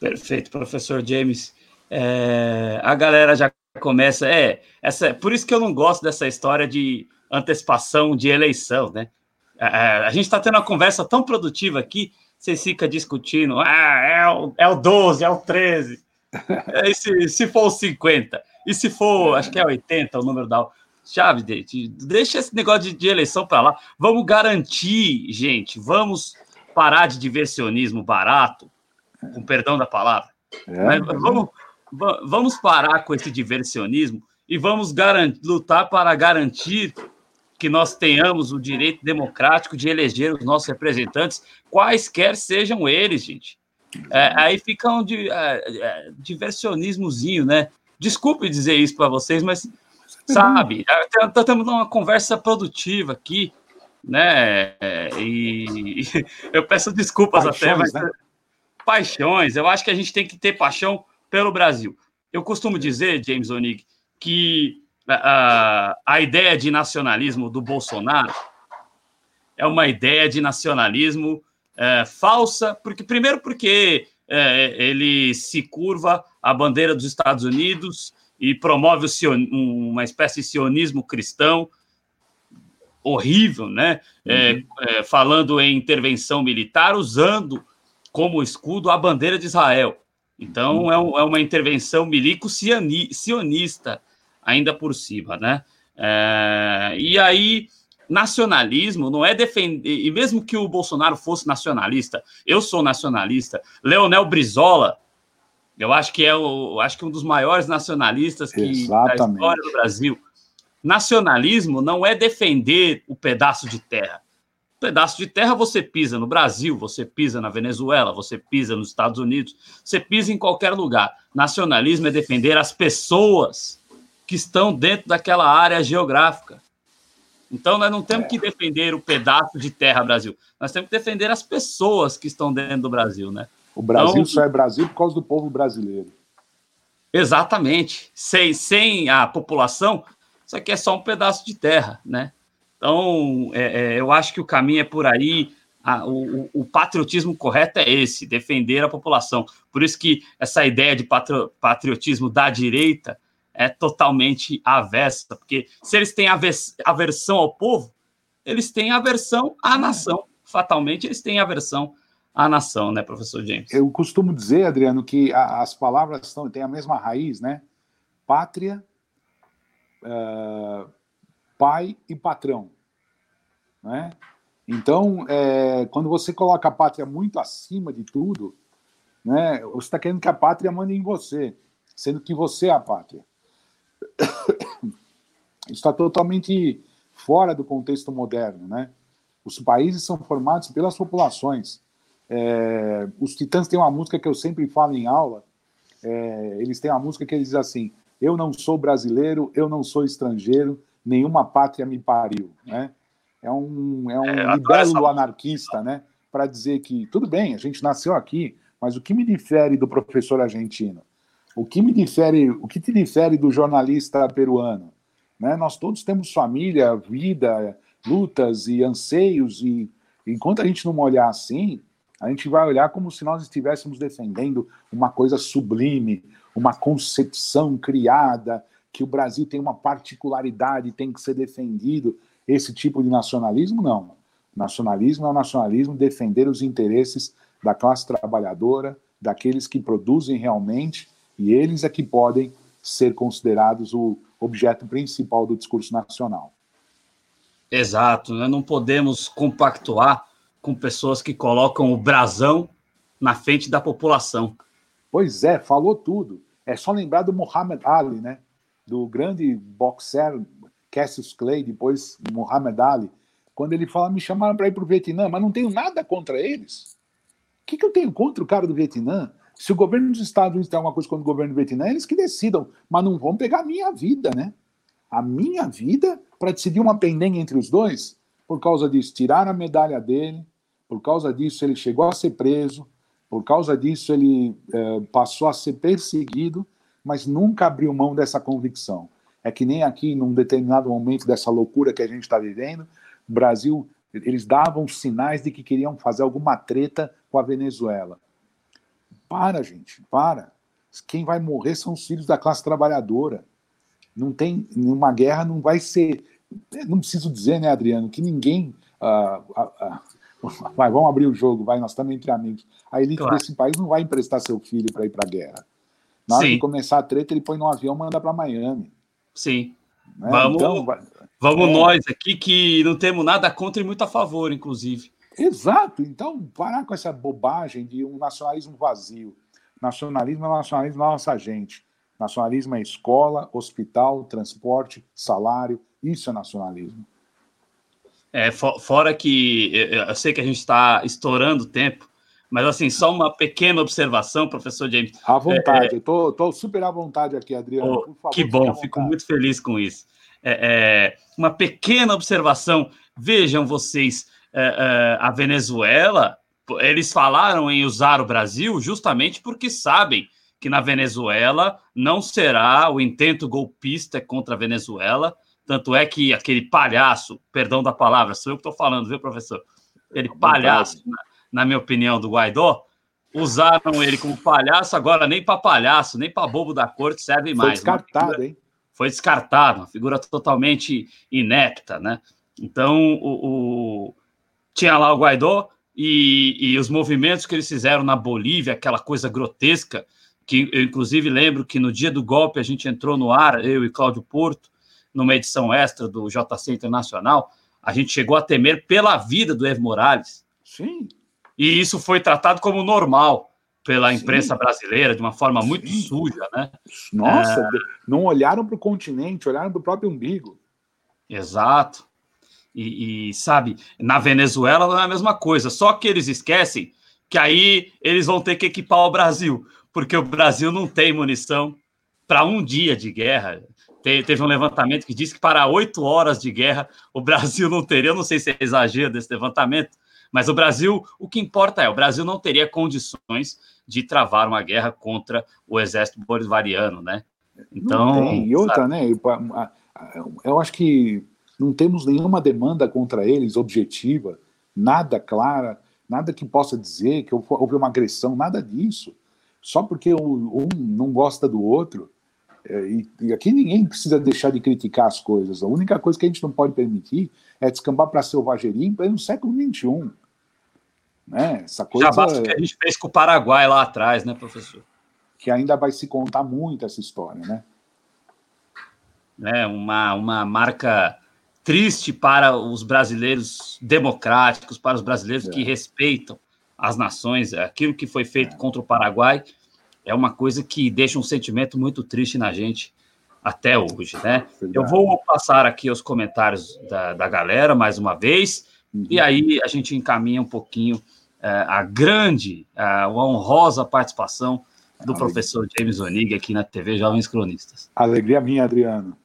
Perfeito, professor James. É, a galera já começa. É, essa, por isso que eu não gosto dessa história de antecipação de eleição, né? É, é a gente está tendo uma conversa tão produtiva aqui, vocês ficam discutindo, ah, é o, é o 12, é o 13, é, e se, se for o 50, e se for, acho que é 80 o número da chave, gente. Deixa esse negócio de, de eleição para lá. Vamos garantir, gente, vamos parar de diversionismo barato, com perdão da palavra. É, vamos, vamos parar com esse diversionismo e vamos lutar para garantir que nós tenhamos o direito democrático de eleger os nossos representantes, quaisquer sejam eles, gente. É, aí fica um de, é, é, diversionismozinho, né? Desculpe dizer isso para vocês, mas sabe? Estamos tendo uma conversa produtiva aqui, né? E, eu peço desculpas paixões, até, mas né? paixões. Eu acho que a gente tem que ter paixão pelo Brasil. Eu costumo dizer, James Onig, que a, a ideia de nacionalismo do Bolsonaro é uma ideia de nacionalismo é, falsa, porque primeiro porque é, ele se curva à bandeira dos Estados Unidos e promove sion, uma espécie de sionismo cristão horrível, né? É, uhum. É, falando em intervenção militar, usando como escudo a bandeira de Israel. Então, uhum. é, um, é, uma intervenção milico-sionista, ainda por cima, né? É, e aí, nacionalismo não é defender. E mesmo que o Bolsonaro fosse nacionalista, eu sou nacionalista, Leonel Brizola eu acho que é o, acho que um dos maiores nacionalistas que, da história do Brasil. Nacionalismo não é defender o pedaço de terra. O pedaço de terra você pisa no Brasil, você pisa na Venezuela, você pisa nos Estados Unidos, você pisa em qualquer lugar. Nacionalismo é defender as pessoas que estão dentro daquela área geográfica. Então, nós não temos que defender o pedaço de terra Brasil, nós temos que defender as pessoas que estão dentro do Brasil, né? O Brasil então, só é Brasil por causa do povo brasileiro. Exatamente. Sem, sem a população, isso aqui é só um pedaço de terra, né? Então, é, é, eu acho que o caminho é por aí. A, o, o, patriotismo correto é esse, defender a população. Por isso que essa ideia de patro, patriotismo da direita é totalmente avessa, porque se eles têm aversão ao povo, eles têm aversão à nação. Fatalmente, eles têm aversão a nação, né, professor James? Eu costumo dizer, Adriano, que as palavras estão, têm a mesma raiz, né? Pátria, uh, pai e patrão. Né? Então, é, quando você coloca a pátria muito acima de tudo, né, você está querendo que a pátria mande em você, sendo que você é a pátria. Está totalmente fora do contexto moderno. Né? Os países são formados pelas populações. É, os Titãs têm uma música que eu sempre falo em aula. É, eles têm uma música que eles diz assim: Eu não sou brasileiro, eu não sou estrangeiro, nenhuma pátria me pariu. Né? É um, é um é, libélulo anarquista, né? Para dizer que, tudo bem, a gente nasceu aqui, mas o que me difere do professor argentino? O que me difere, o que te difere do jornalista peruano? Né? Nós todos temos família, vida, lutas e anseios, e enquanto a gente não olhar assim, a gente vai olhar como se nós estivéssemos defendendo uma coisa sublime, uma concepção criada, que o Brasil tem uma particularidade, tem que ser defendido. Esse tipo de nacionalismo, não. Nacionalismo é o nacionalismo defender os interesses da classe trabalhadora, daqueles que produzem realmente, e eles é que podem ser considerados o objeto principal do discurso nacional. Exato, né? não podemos compactuar com pessoas que colocam o brasão na frente da população. Pois é, falou tudo. É só lembrar do Muhammad Ali, né? Do grande boxer Cassius Clay, depois Muhammad Ali, quando ele fala, me chamaram para ir para o Vietnã, mas não tenho nada contra eles. O que, que eu tenho contra o cara do Vietnã? Se o governo dos Estados Unidos tem alguma coisa contra o governo do Vietnã, eles que decidam, mas não vão pegar a minha vida, né? A minha vida para decidir uma pendenga entre os dois? Por causa disso, tiraram a medalha dele, por causa disso, ele chegou a ser preso. Por causa disso, ele é, passou a ser perseguido, mas nunca abriu mão dessa convicção. É que nem aqui, num determinado momento dessa loucura que a gente está vivendo, o Brasil, eles davam sinais de que queriam fazer alguma treta com a Venezuela. Para, gente, para. Quem vai morrer são os filhos da classe trabalhadora. Não tem nenhuma guerra, não vai ser. Não preciso dizer, né, Adriano, que ninguém. Uh, uh, uh, vai, vamos abrir o jogo, vai, nós estamos entre amigos. A elite claro. desse país não vai emprestar seu filho para ir para a guerra. Na hora Sim. de começar a treta, ele põe no avião e manda para Miami. Sim. Né? Vamos, então, vamos é... nós aqui que não temos nada contra e muito a favor, inclusive. Exato. Então, parar com essa bobagem de um nacionalismo vazio. Nacionalismo é nacionalismo da nossa gente. Nacionalismo é escola, hospital, transporte, salário. Isso é nacionalismo. É, fora que eu sei que a gente está estourando o tempo, mas assim, só uma pequena observação, professor James. À vontade, é, estou super à vontade aqui, Adriano. Oh, favor, que bom, fico muito feliz com isso. É, é, uma pequena observação, vejam vocês, é, é, a Venezuela, eles falaram em usar o Brasil justamente porque sabem que na Venezuela não será o intento golpista contra a Venezuela, tanto é que aquele palhaço, perdão da palavra, sou eu que estou falando, viu, professor? Aquele palhaço, na, na, minha opinião, do Guaidó, usaram ele como palhaço, agora nem para palhaço, nem para bobo da corte serve mais. Foi descartado, figura, hein? Foi descartado, uma figura totalmente inepta, né? Então, o, o tinha lá o Guaidó e, e os movimentos que eles fizeram na Bolívia, aquela coisa grotesca, que eu inclusive lembro que no dia do golpe a gente entrou no ar, eu e Cláudio Porto, numa edição extra do JC Internacional, a gente chegou a temer pela vida do Evo Morales. Sim. E isso foi tratado como normal pela imprensa Sim. brasileira, de uma forma Sim. muito suja, né? Nossa, é... não olharam para o continente, olharam para o próprio umbigo. Exato. E, e, sabe, na Venezuela não é a mesma coisa, só que eles esquecem que aí eles vão ter que equipar o Brasil, porque o Brasil não tem munição para um dia de guerra teve um levantamento que disse que para oito horas de guerra o Brasil não teria, eu não sei se é exagero desse levantamento, mas o Brasil, o que importa é, o Brasil não teria condições de travar uma guerra contra o exército bolivariano, né? Então, tem. e outra, sabe? né? Eu acho que não temos nenhuma demanda contra eles objetiva, nada clara, nada que possa dizer que houve uma agressão, nada disso. Só porque um não gosta do outro, é, e, aqui ninguém precisa deixar de criticar as coisas. A única coisa que a gente não pode permitir é descambar para a selvageria em pleno século XXI. Né? Essa coisa. Já basta o que a gente fez com o Paraguai lá atrás, né, professor? Que ainda vai se contar muito essa história, né? É uma, uma marca triste para os brasileiros democráticos, para os brasileiros é. que respeitam as nações. Aquilo que foi feito é. contra o Paraguai é uma coisa que deixa um sentimento muito triste na gente até hoje, né? Verdade. Eu vou passar aqui os comentários da, da galera mais uma vez, uhum. e aí a gente encaminha um pouquinho é, a grande, a honrosa participação do Alegria. professor James Onig aqui na TV Jovens Cronistas. Alegria minha, Adriano.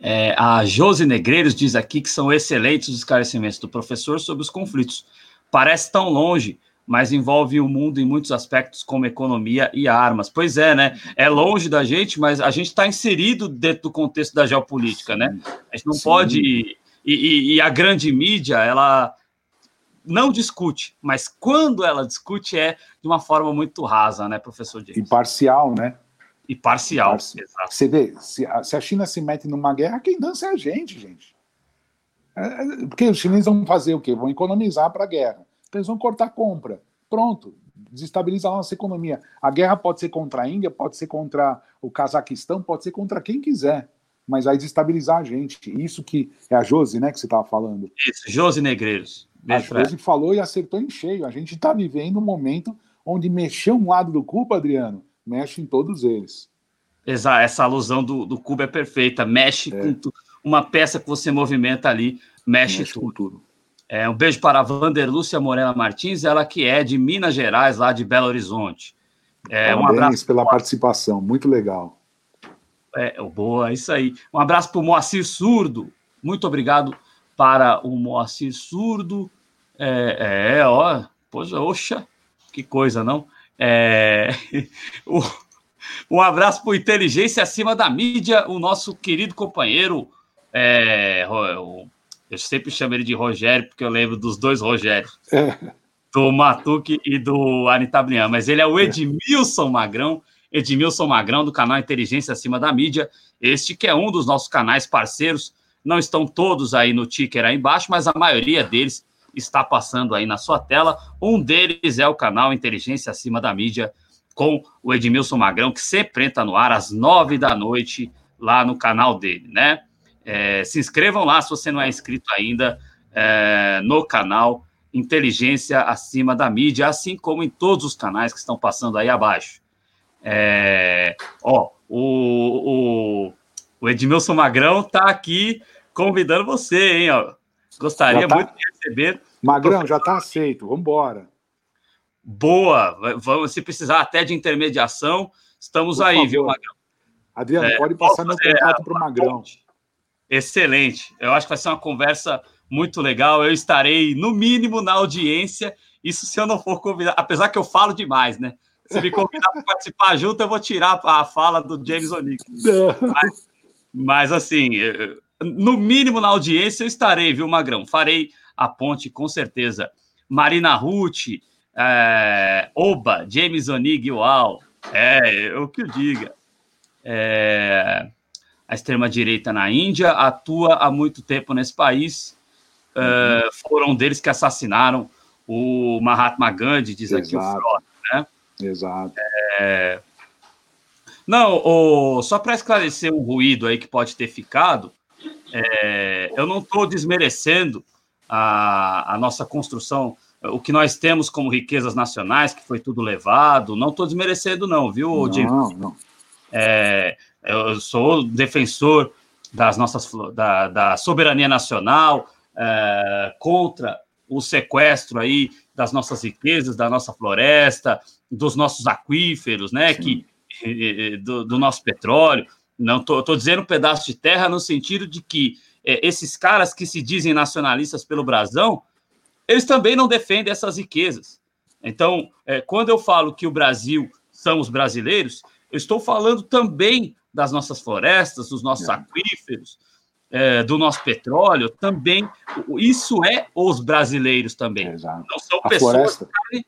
É, a Josi Negreiros diz aqui que são excelentes os esclarecimentos do professor sobre os conflitos. Parece tão longe, mas envolve o mundo em muitos aspectos, como economia e armas. Pois é, né? É longe da gente, mas a gente está inserido dentro do contexto da geopolítica, né? A gente não Sim. pode. E, e, e, a grande mídia, ela não discute, mas quando ela discute é de uma forma muito rasa, né, professor James? Imparcial, né? E parcial. Você vê, se a, se a, China se mete numa guerra, quem dança é a gente, gente. É, é porque os chineses vão fazer o quê? Vão economizar para a guerra. Então eles vão cortar a compra. Pronto, desestabiliza a nossa economia. A guerra pode ser contra a Índia, pode ser contra o Cazaquistão, pode ser contra quem quiser, mas vai desestabilizar a gente. Isso que é a Josi, né, que você estava falando. Isso, Josi Negreiros. A Josi falou e acertou em cheio. A gente está vivendo um momento onde mexer um lado do cubo, Adriano, mexe em todos eles. Exato, essa alusão do, do cubo é perfeita. Mexe é. com tu, uma peça que você movimenta ali, mexe, mexe com tudo. É, um beijo para a Vander Lúcia Morena Martins, ela que é de Minas Gerais, lá de Belo Horizonte. É, Parabéns um abraço pela participação, muito legal. É, boa, isso aí. Um abraço para o Moacir Surdo, muito obrigado para o Moacir Surdo. É, é ó, poxa, oxa, que coisa, não? É, o, um abraço para Inteligência Acima da Mídia, o nosso querido companheiro, é, eu sempre chamo ele de Rogério, porque eu lembro dos dois Rogérios. É. Do Matuque e do Anitablian. Mas ele é o Edmilson Magrão, Edmilson Magrão, do canal Inteligência Acima da Mídia. Este que é um dos nossos canais parceiros. Não estão todos aí no ticker aí embaixo, mas a maioria deles está passando aí na sua tela. Um deles é o canal Inteligência Acima da Mídia, com o Edmilson Magrão, que sempre entra no ar às nove da noite lá no canal dele, né? É, se inscrevam lá se você não é inscrito ainda é, no canal Inteligência Acima da Mídia, assim como em todos os canais que estão passando aí abaixo. É, ó, o, o, o Edmilson Magrão está aqui convidando você, hein? Ó. Gostaria tá... muito de receber. Magrão, já está aceito, vamos embora. Boa, vamos, se precisar até de intermediação, estamos Por aí, favor. viu, Magrão? Adriano, é, pode passar meu contato para o Magrão. Excelente. Eu acho que vai ser uma conversa muito legal. Eu estarei, no mínimo, na audiência. Isso se eu não for convidado, apesar que eu falo demais, né? Se me convidar para participar junto, eu vou tirar a fala do James O'Neill. Mas, mas, assim, no mínimo na audiência eu estarei, viu, Magrão? Farei a ponte com certeza. Marina Ruth, é, Oba, James O'Neill, uau. É, o que eu diga. É, a extrema-direita na Índia, atua há muito tempo nesse país. Uhum. Uh, foram deles que assassinaram o Mahatma Gandhi, diz Exato. aqui o Frota, né? Exato. É... Não, o... só para esclarecer um ruído aí que pode ter ficado, é... eu não estou desmerecendo a... a nossa construção, o que nós temos como riquezas nacionais, que foi tudo levado, não estou desmerecendo não, viu, não, James? Não, não. É, eu sou defensor das nossas da, da soberania nacional é, contra o sequestro aí das nossas riquezas, da nossa floresta, dos nossos aquíferos, né? Que do, do, nosso petróleo. Não tô dizendo um pedaço de terra no sentido de que é, esses caras que se dizem nacionalistas pelo Brasão, eles também não defendem essas riquezas. Então, é, quando eu falo que o Brasil são os brasileiros, eu estou falando também das nossas florestas, dos nossos é. aquíferos, é, do nosso petróleo, também. Isso é os brasileiros também. É, Não são A pessoas de carne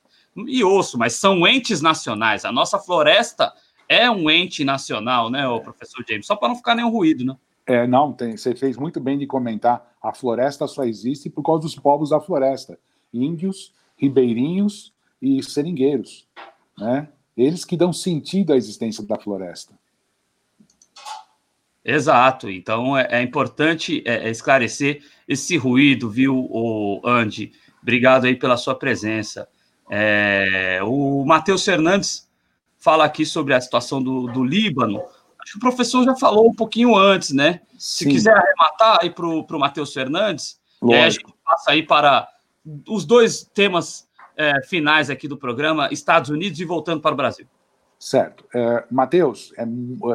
e osso, mas são entes nacionais. A nossa floresta é um ente nacional, né, o professor James? Só para não ficar nenhum ruído, né? É, não, tem, você fez muito bem de comentar. A floresta só existe por causa dos povos da floresta: índios, ribeirinhos e seringueiros, né? Eles que dão sentido à existência da floresta. Exato. Então é, é importante é, é esclarecer esse ruído, viu, o Andy? Obrigado aí pela sua presença. É, o Matheus Fernandes fala aqui sobre a situação do, do Líbano. Acho que o professor já falou um pouquinho antes, né? Sim. Se quiser arrematar aí para o Matheus Fernandes, e aí a gente passa aí para os dois temas é, finais aqui do programa, Estados Unidos e voltando para o Brasil. Certo. É, Matheus, é,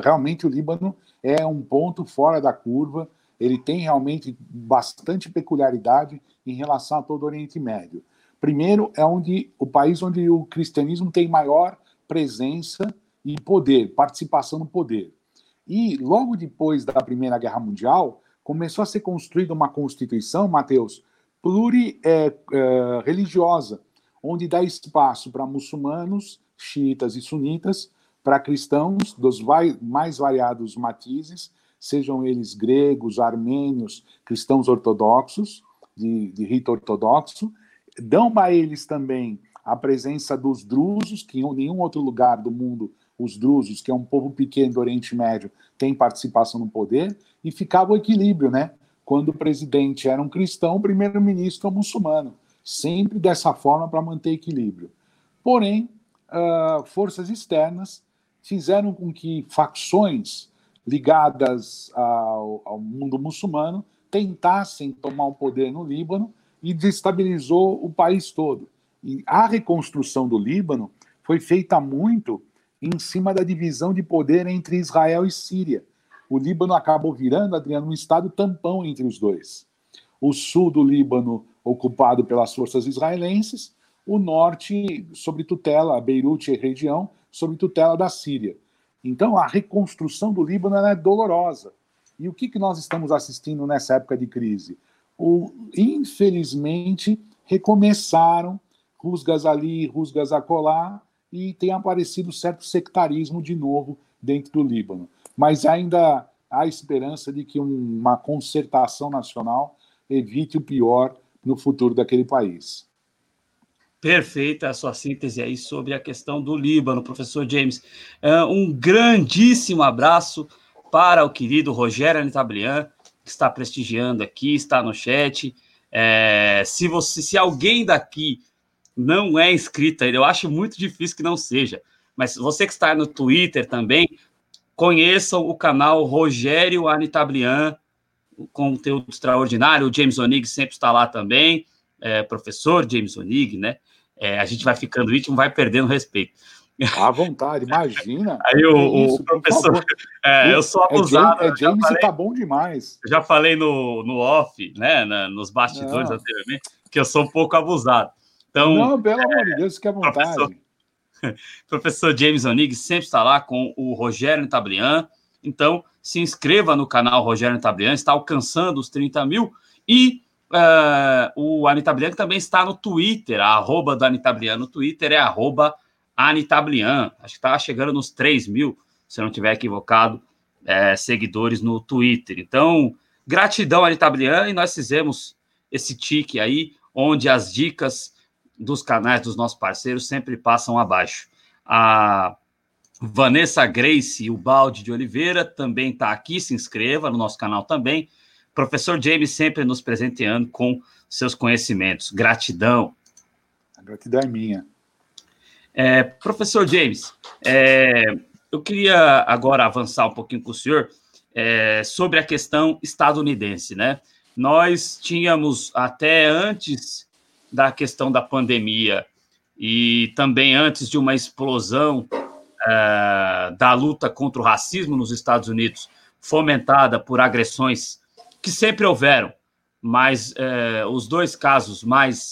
realmente o Líbano é um ponto fora da curva, ele tem realmente bastante peculiaridade em relação a todo o Oriente Médio. Primeiro, é onde o país onde o cristianismo tem maior presença e poder, participação no poder. E logo depois da Primeira Guerra Mundial, começou a ser construída uma constituição, Mateus, plurireligiosa, é, é, onde dá espaço para muçulmanos, xiitas e sunitas, para cristãos dos mais variados matizes, sejam eles gregos, armênios, cristãos ortodoxos, de, de rito ortodoxo, dão a eles também a presença dos drusos, que em nenhum outro lugar do mundo os drusos, que é um povo pequeno do Oriente Médio, tem participação no poder, e ficava o equilíbrio, né? Quando o presidente era um cristão, o primeiro-ministro é um muçulmano. Sempre dessa forma para manter equilíbrio. Porém, uh, forças externas fizeram com que facções ligadas ao, ao mundo muçulmano tentassem tomar o poder no Líbano e destabilizou o país todo. E a reconstrução do Líbano foi feita muito em cima da divisão de poder entre Israel e Síria. O Líbano acabou virando, Adriano, um estado tampão entre os dois. O sul do Líbano ocupado pelas forças israelenses, o norte sob tutela, Beirute e região, sob tutela da Síria. Então, a reconstrução do Líbano é dolorosa. E o que, que nós estamos assistindo nessa época de crise? O, infelizmente, recomeçaram rusgas ali, rusgas acolá, e tem aparecido certo sectarismo de novo dentro do Líbano. Mas ainda há esperança de que uma concertação nacional evite o pior no futuro daquele país. Perfeita a sua síntese aí sobre a questão do Líbano, professor James. Uh, um grandíssimo abraço para o querido Rogério Anitablian, que está prestigiando aqui, está no chat. É, se você, se alguém daqui não é inscrito ainda, eu acho muito difícil que não seja, mas você que está no Twitter também, conheçam o canal Rogério Anitablian, conteúdo extraordinário. O James Onig sempre está lá também, é, professor James Onig, né? É, a gente vai ficando íntimo, vai perdendo respeito. À vontade, imagina. Aí o, isso, o professor. É, eu sou abusado. É, James, é James falei, tá bom demais. Já falei no, no off, né? Na, nos bastidores Não. anteriormente, que eu sou um pouco abusado. Então, Não, pelo amor de Deus, fique à vontade. Professor, professor James Onig sempre está lá com o Rogério Tablian. Então, se inscreva no canal Rogério Tablian, está alcançando os 30 mil. E uh, o Anitablian também está no Twitter, a arroba do Anitablian no Twitter é arroba Anitablian, acho que está chegando nos 3 mil, se eu não estiver equivocado, é, seguidores no Twitter. Então, gratidão, Anitablian, e nós fizemos esse tique aí, onde as dicas dos canais dos nossos parceiros sempre passam abaixo. A Vanessa Grace, o Balde de Oliveira, também está aqui, se inscreva no nosso canal também. Professor James sempre nos presenteando com seus conhecimentos. Gratidão. A gratidão é minha. É, professor James, é, eu queria agora avançar um pouquinho com o senhor é, sobre a questão estadunidense, né? Nós tínhamos até antes da questão da pandemia. E também antes de uma explosão é, da luta contra o racismo nos Estados Unidos, fomentada por agressões que sempre houveram, mas é, os dois casos mais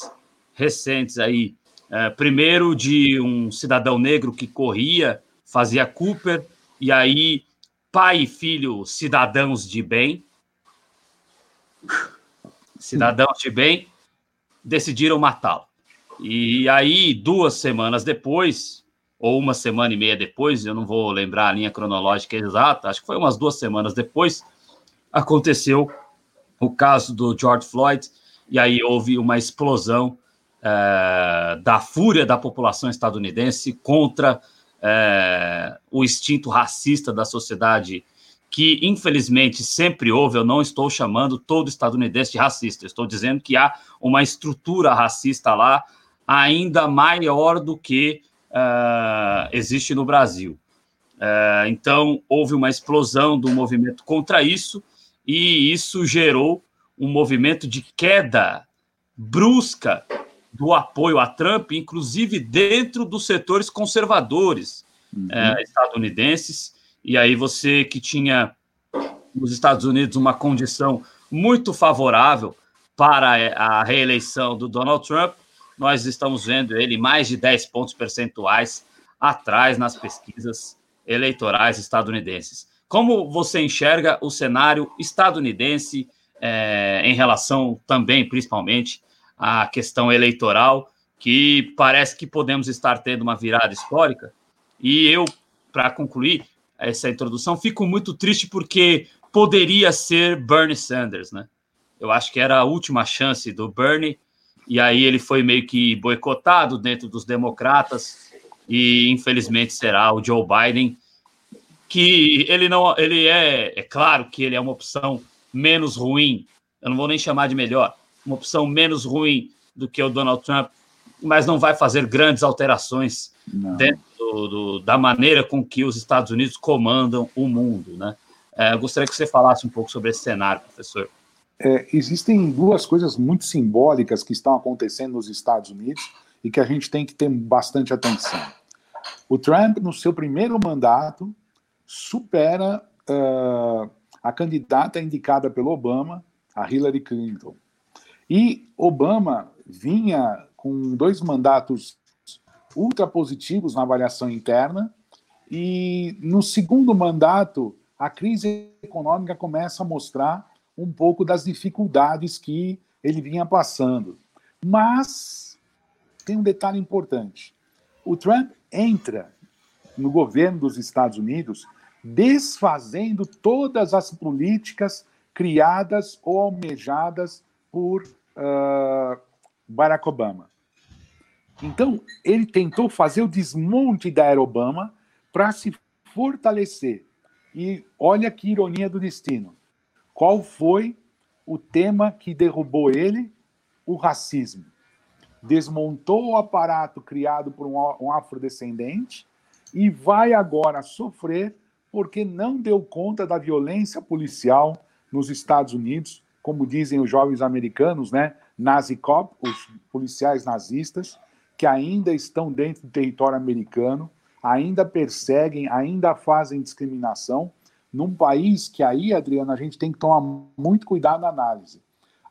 recentes aí é, primeiro, de um cidadão negro que corria, fazia Cooper, e aí pai e filho, cidadãos de bem, cidadãos de bem, decidiram matá-lo. E aí, duas semanas depois, ou uma semana e meia depois, eu não vou lembrar a linha cronológica exata, acho que foi umas duas semanas depois, aconteceu o caso do George Floyd, e aí houve uma explosão é, da fúria da população estadunidense contra é, o instinto racista da sociedade que infelizmente sempre houve, eu não estou chamando todo estadunidense de racista, estou dizendo que há uma estrutura racista lá ainda maior do que uh, existe no Brasil. Uh, então, houve uma explosão do movimento contra isso, e isso gerou um movimento de queda brusca do apoio a Trump, inclusive dentro dos setores conservadores uhum. uh, estadunidenses. E aí você que tinha nos Estados Unidos uma condição muito favorável para a reeleição do Donald Trump, nós estamos vendo ele mais de 10 pontos percentuais atrás nas pesquisas eleitorais estadunidenses. Como você enxerga o cenário estadunidense é, em relação também, principalmente, à questão eleitoral, que parece que podemos estar tendo uma virada histórica? E eu, para concluir essa introdução, fico muito triste porque poderia ser Bernie Sanders, né? Eu acho que era a última chance do Bernie e aí ele foi meio que boicotado dentro dos democratas e infelizmente será o Joe Biden que ele não ele é é claro que ele é uma opção menos ruim eu não vou nem chamar de melhor uma opção menos ruim do que o Donald Trump mas não vai fazer grandes alterações não. dentro do, do, da maneira com que os Estados Unidos comandam o mundo né é, gostaria que você falasse um pouco sobre esse cenário professor é, existem duas coisas muito simbólicas que estão acontecendo nos Estados Unidos e que a gente tem que ter bastante atenção. O Trump, no seu primeiro mandato, supera uh, a candidata indicada pelo Obama, a Hillary Clinton. E Obama vinha com dois mandatos ultra positivos na avaliação interna, e no segundo mandato, a crise econômica começa a mostrar um pouco das dificuldades que ele vinha passando. Mas tem um detalhe importante: o Trump entra no governo dos Estados Unidos desfazendo todas as políticas criadas ou almejadas por uh, Barack Obama. Então, ele tentou fazer o desmonte da era Obama para se fortalecer. E olha que ironia do destino. Qual foi o tema que derrubou ele? O racismo. Desmontou o aparato criado por um afrodescendente e vai agora sofrer porque não deu conta da violência policial nos Estados Unidos, como dizem os jovens americanos, né? Nazi cop, os policiais nazistas, que ainda estão dentro do território americano, ainda perseguem, ainda fazem discriminação num país que aí, Adriana, a gente tem que tomar muito cuidado na análise.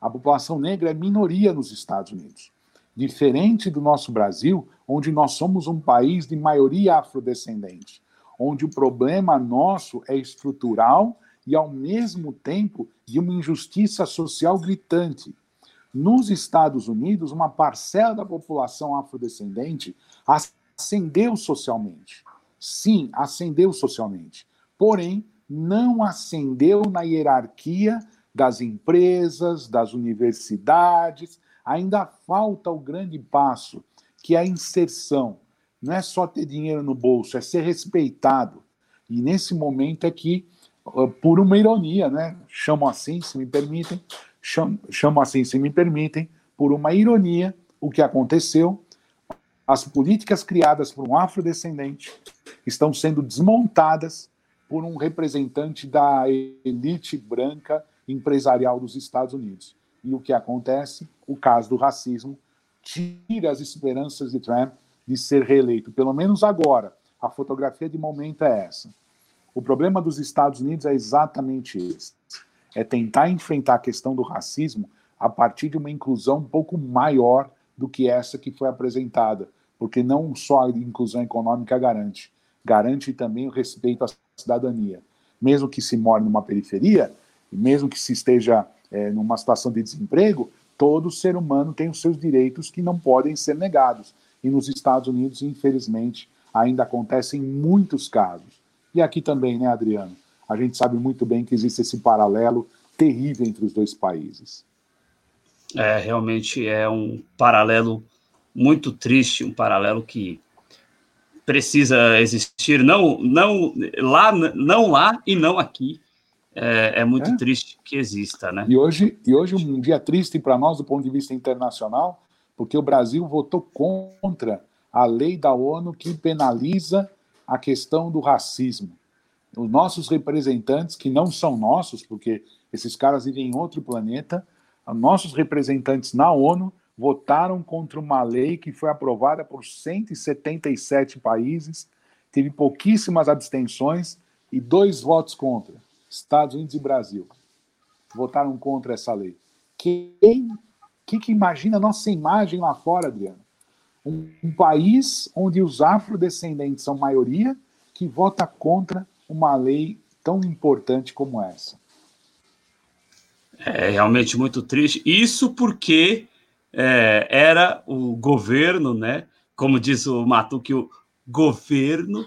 A população negra é minoria nos Estados Unidos. Diferente do nosso Brasil, onde nós somos um país de maioria afrodescendente, onde o problema nosso é estrutural e, ao mesmo tempo, de uma injustiça social gritante. Nos Estados Unidos, uma parcela da população afrodescendente ascendeu socialmente. Sim, ascendeu socialmente. Porém, não ascendeu na hierarquia das empresas, das universidades. Ainda falta o grande passo, que é a inserção. Não é só ter dinheiro no bolso, é ser respeitado. E nesse momento é que, por uma ironia, né? chamo assim, se me permitem, chamo, assim, se me permitem, por uma ironia, o que aconteceu, as políticas criadas por um afrodescendente estão sendo desmontadas por um representante da elite branca empresarial dos Estados Unidos. E o que acontece? O caso do racismo tira as esperanças de Trump de ser reeleito. Pelo menos agora, a fotografia de momento é essa. O problema dos Estados Unidos é exatamente esse: é tentar enfrentar a questão do racismo a partir de uma inclusão um pouco maior do que essa que foi apresentada, porque não só a inclusão econômica garante, garante também o respeito à cidadania. Mesmo que se more numa periferia, mesmo que se esteja é, numa situação de desemprego, todo ser humano tem os seus direitos que não podem ser negados. E nos Estados Unidos, infelizmente, ainda acontecem muitos casos. E aqui também, né, Adriano? A gente sabe muito bem que existe esse paralelo terrível entre os dois países. É, realmente é um paralelo muito triste, um paralelo que precisa existir, não, não lá, não lá e não aqui. É, é muito é. triste que exista, né? E hoje, e hoje um dia triste para nós do ponto de vista internacional, porque o Brasil votou contra a lei da ONU que penaliza a questão do racismo. Os nossos representantes, que não são nossos, porque esses caras vivem em outro planeta, nossos representantes na ONU votaram contra uma lei que foi aprovada por 177 países, teve pouquíssimas abstenções e dois votos contra, Estados Unidos e Brasil. Votaram contra essa lei. Quem que, que imagina nossa imagem lá fora, Adriano? Um país onde os afrodescendentes são maioria que vota contra uma lei tão importante como essa. É realmente muito triste. Isso porque é, era o governo, né? Como diz o Matuque, o governo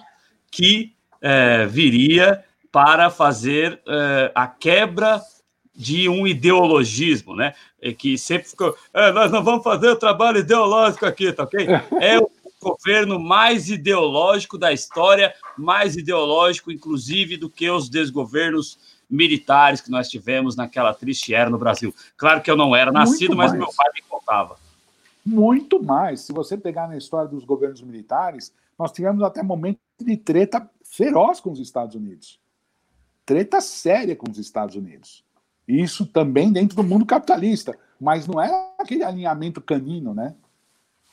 que é, viria para fazer é, a quebra de um ideologismo, né? Que sempre ficou, é, nós não vamos fazer o trabalho ideológico aqui, tá ok? É o governo mais ideológico da história, mais ideológico, inclusive, do que os desgovernos militares que nós tivemos naquela triste era no Brasil. Claro que eu não era nascido, mas meu pai me contava. Muito mais. Se você pegar na história dos governos militares, nós tivemos até momento de treta feroz com os Estados Unidos. Treta séria com os Estados Unidos. Isso também dentro do mundo capitalista, mas não é aquele alinhamento canino, né?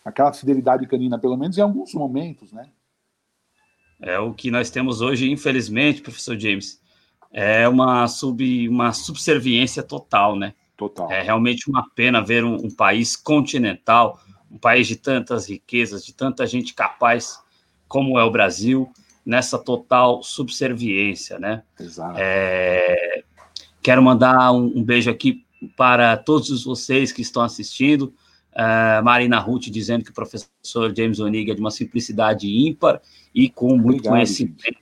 Aquela fidelidade canina, pelo menos em alguns momentos, né? É o que nós temos hoje, infelizmente, professor James. É uma, sub, uma subserviência total, né? Total. É realmente uma pena ver um, um país continental, um país de tantas riquezas, de tanta gente capaz como é o Brasil, nessa total subserviência, né? Exato. É, Quero mandar um, um beijo aqui para todos vocês que estão assistindo. Uh, Marina Ruth dizendo que o professor James Onig é de uma simplicidade ímpar e com muito Obrigado, conhecimento.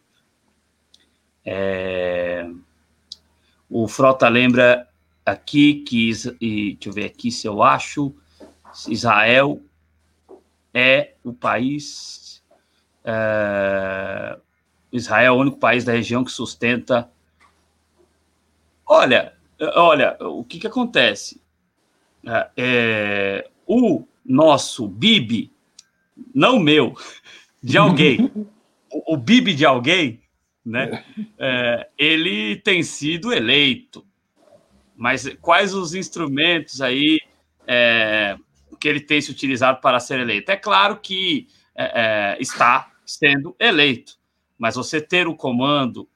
É... O Frota lembra aqui que, e, deixa eu ver aqui se eu acho, Israel é o país, é... Israel é o único país da região que sustenta Olha, olha, o que, que acontece? É, é o nosso Bibi, não meu, de alguém, o, o Bibi de alguém, né? É, ele tem sido eleito. Mas quais os instrumentos aí é, que ele tem se utilizado para ser eleito? É claro que é, é está sendo eleito, mas você ter o comando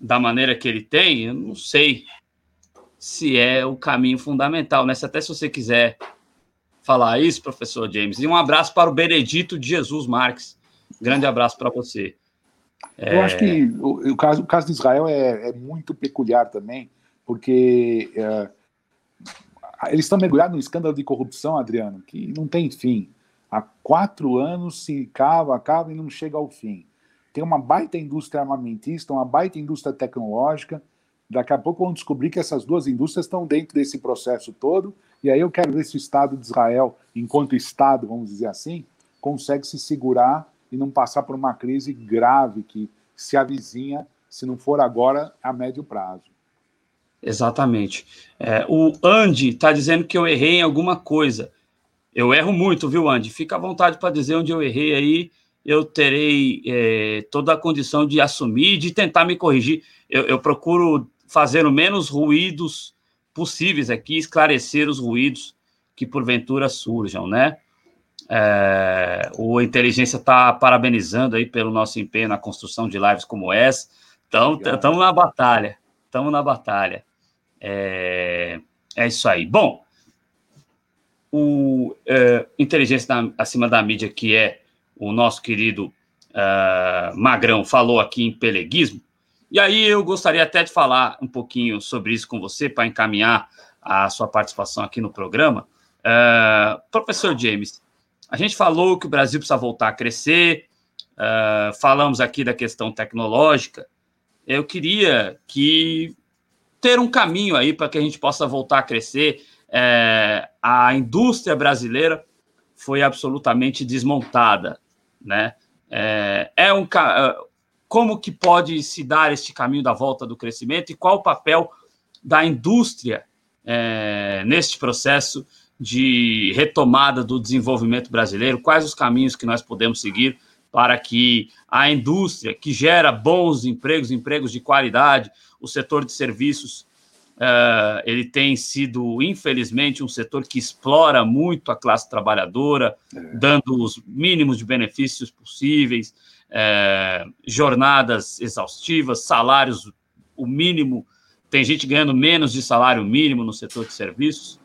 da maneira que ele tem, eu não sei se é o caminho fundamental, né? Se até se você quiser falar isso, professor James. E um abraço para o Benedito de Jesus Marques. Grande abraço para você. Eu é... acho que o, o, caso, o caso de Israel é, é muito peculiar também, porque é, eles estão mergulhados num escândalo de corrupção, Adriano, que não tem fim. Há quatro anos se cava, cava e não chega ao fim tem uma baita indústria armamentista, uma baita indústria tecnológica. Daqui a pouco vão descobrir que essas duas indústrias estão dentro desse processo todo. E aí eu quero ver se o Estado de Israel, enquanto Estado, vamos dizer assim, consegue se segurar e não passar por uma crise grave que se avizinha, se não for agora, a médio prazo. Exatamente. É, o Andy está dizendo que eu errei em alguma coisa. Eu erro muito, viu, Andy? Fica à vontade para dizer onde eu errei aí eu terei é, toda a condição de assumir, de tentar me corrigir. Eu, eu, procuro fazer o menos ruídos possíveis aqui, esclarecer os ruídos que porventura surjam, né? É, o Inteligência está parabenizando aí pelo nosso empenho na construção de lives como essa. Então, estamos na batalha. Estamos na batalha. É, é, isso aí. Bom, o é, Inteligência acima da mídia, que é o nosso querido uh, Magrão falou aqui em peleguismo. E aí eu gostaria até de falar um pouquinho sobre isso com você, para encaminhar a sua participação aqui no programa. Uh, professor James, a gente falou que o Brasil precisa voltar a crescer, uh, falamos aqui da questão tecnológica. Eu queria que ter um caminho aí para que a gente possa voltar a crescer. Uh, a indústria brasileira foi absolutamente desmontada, né? É, é um como que pode se dar este caminho da volta do crescimento e qual o papel da indústria é, neste processo de retomada do desenvolvimento brasileiro? Quais os caminhos que nós podemos seguir para que a indústria, que gera bons empregos, empregos de qualidade, o setor de serviços, uh, ele tem sido, infelizmente, um setor que explora muito a classe trabalhadora, é. dando os mínimos de benefícios possíveis, é, jornadas exaustivas, salários, o mínimo. Tem gente ganhando menos de salário mínimo no setor de serviços.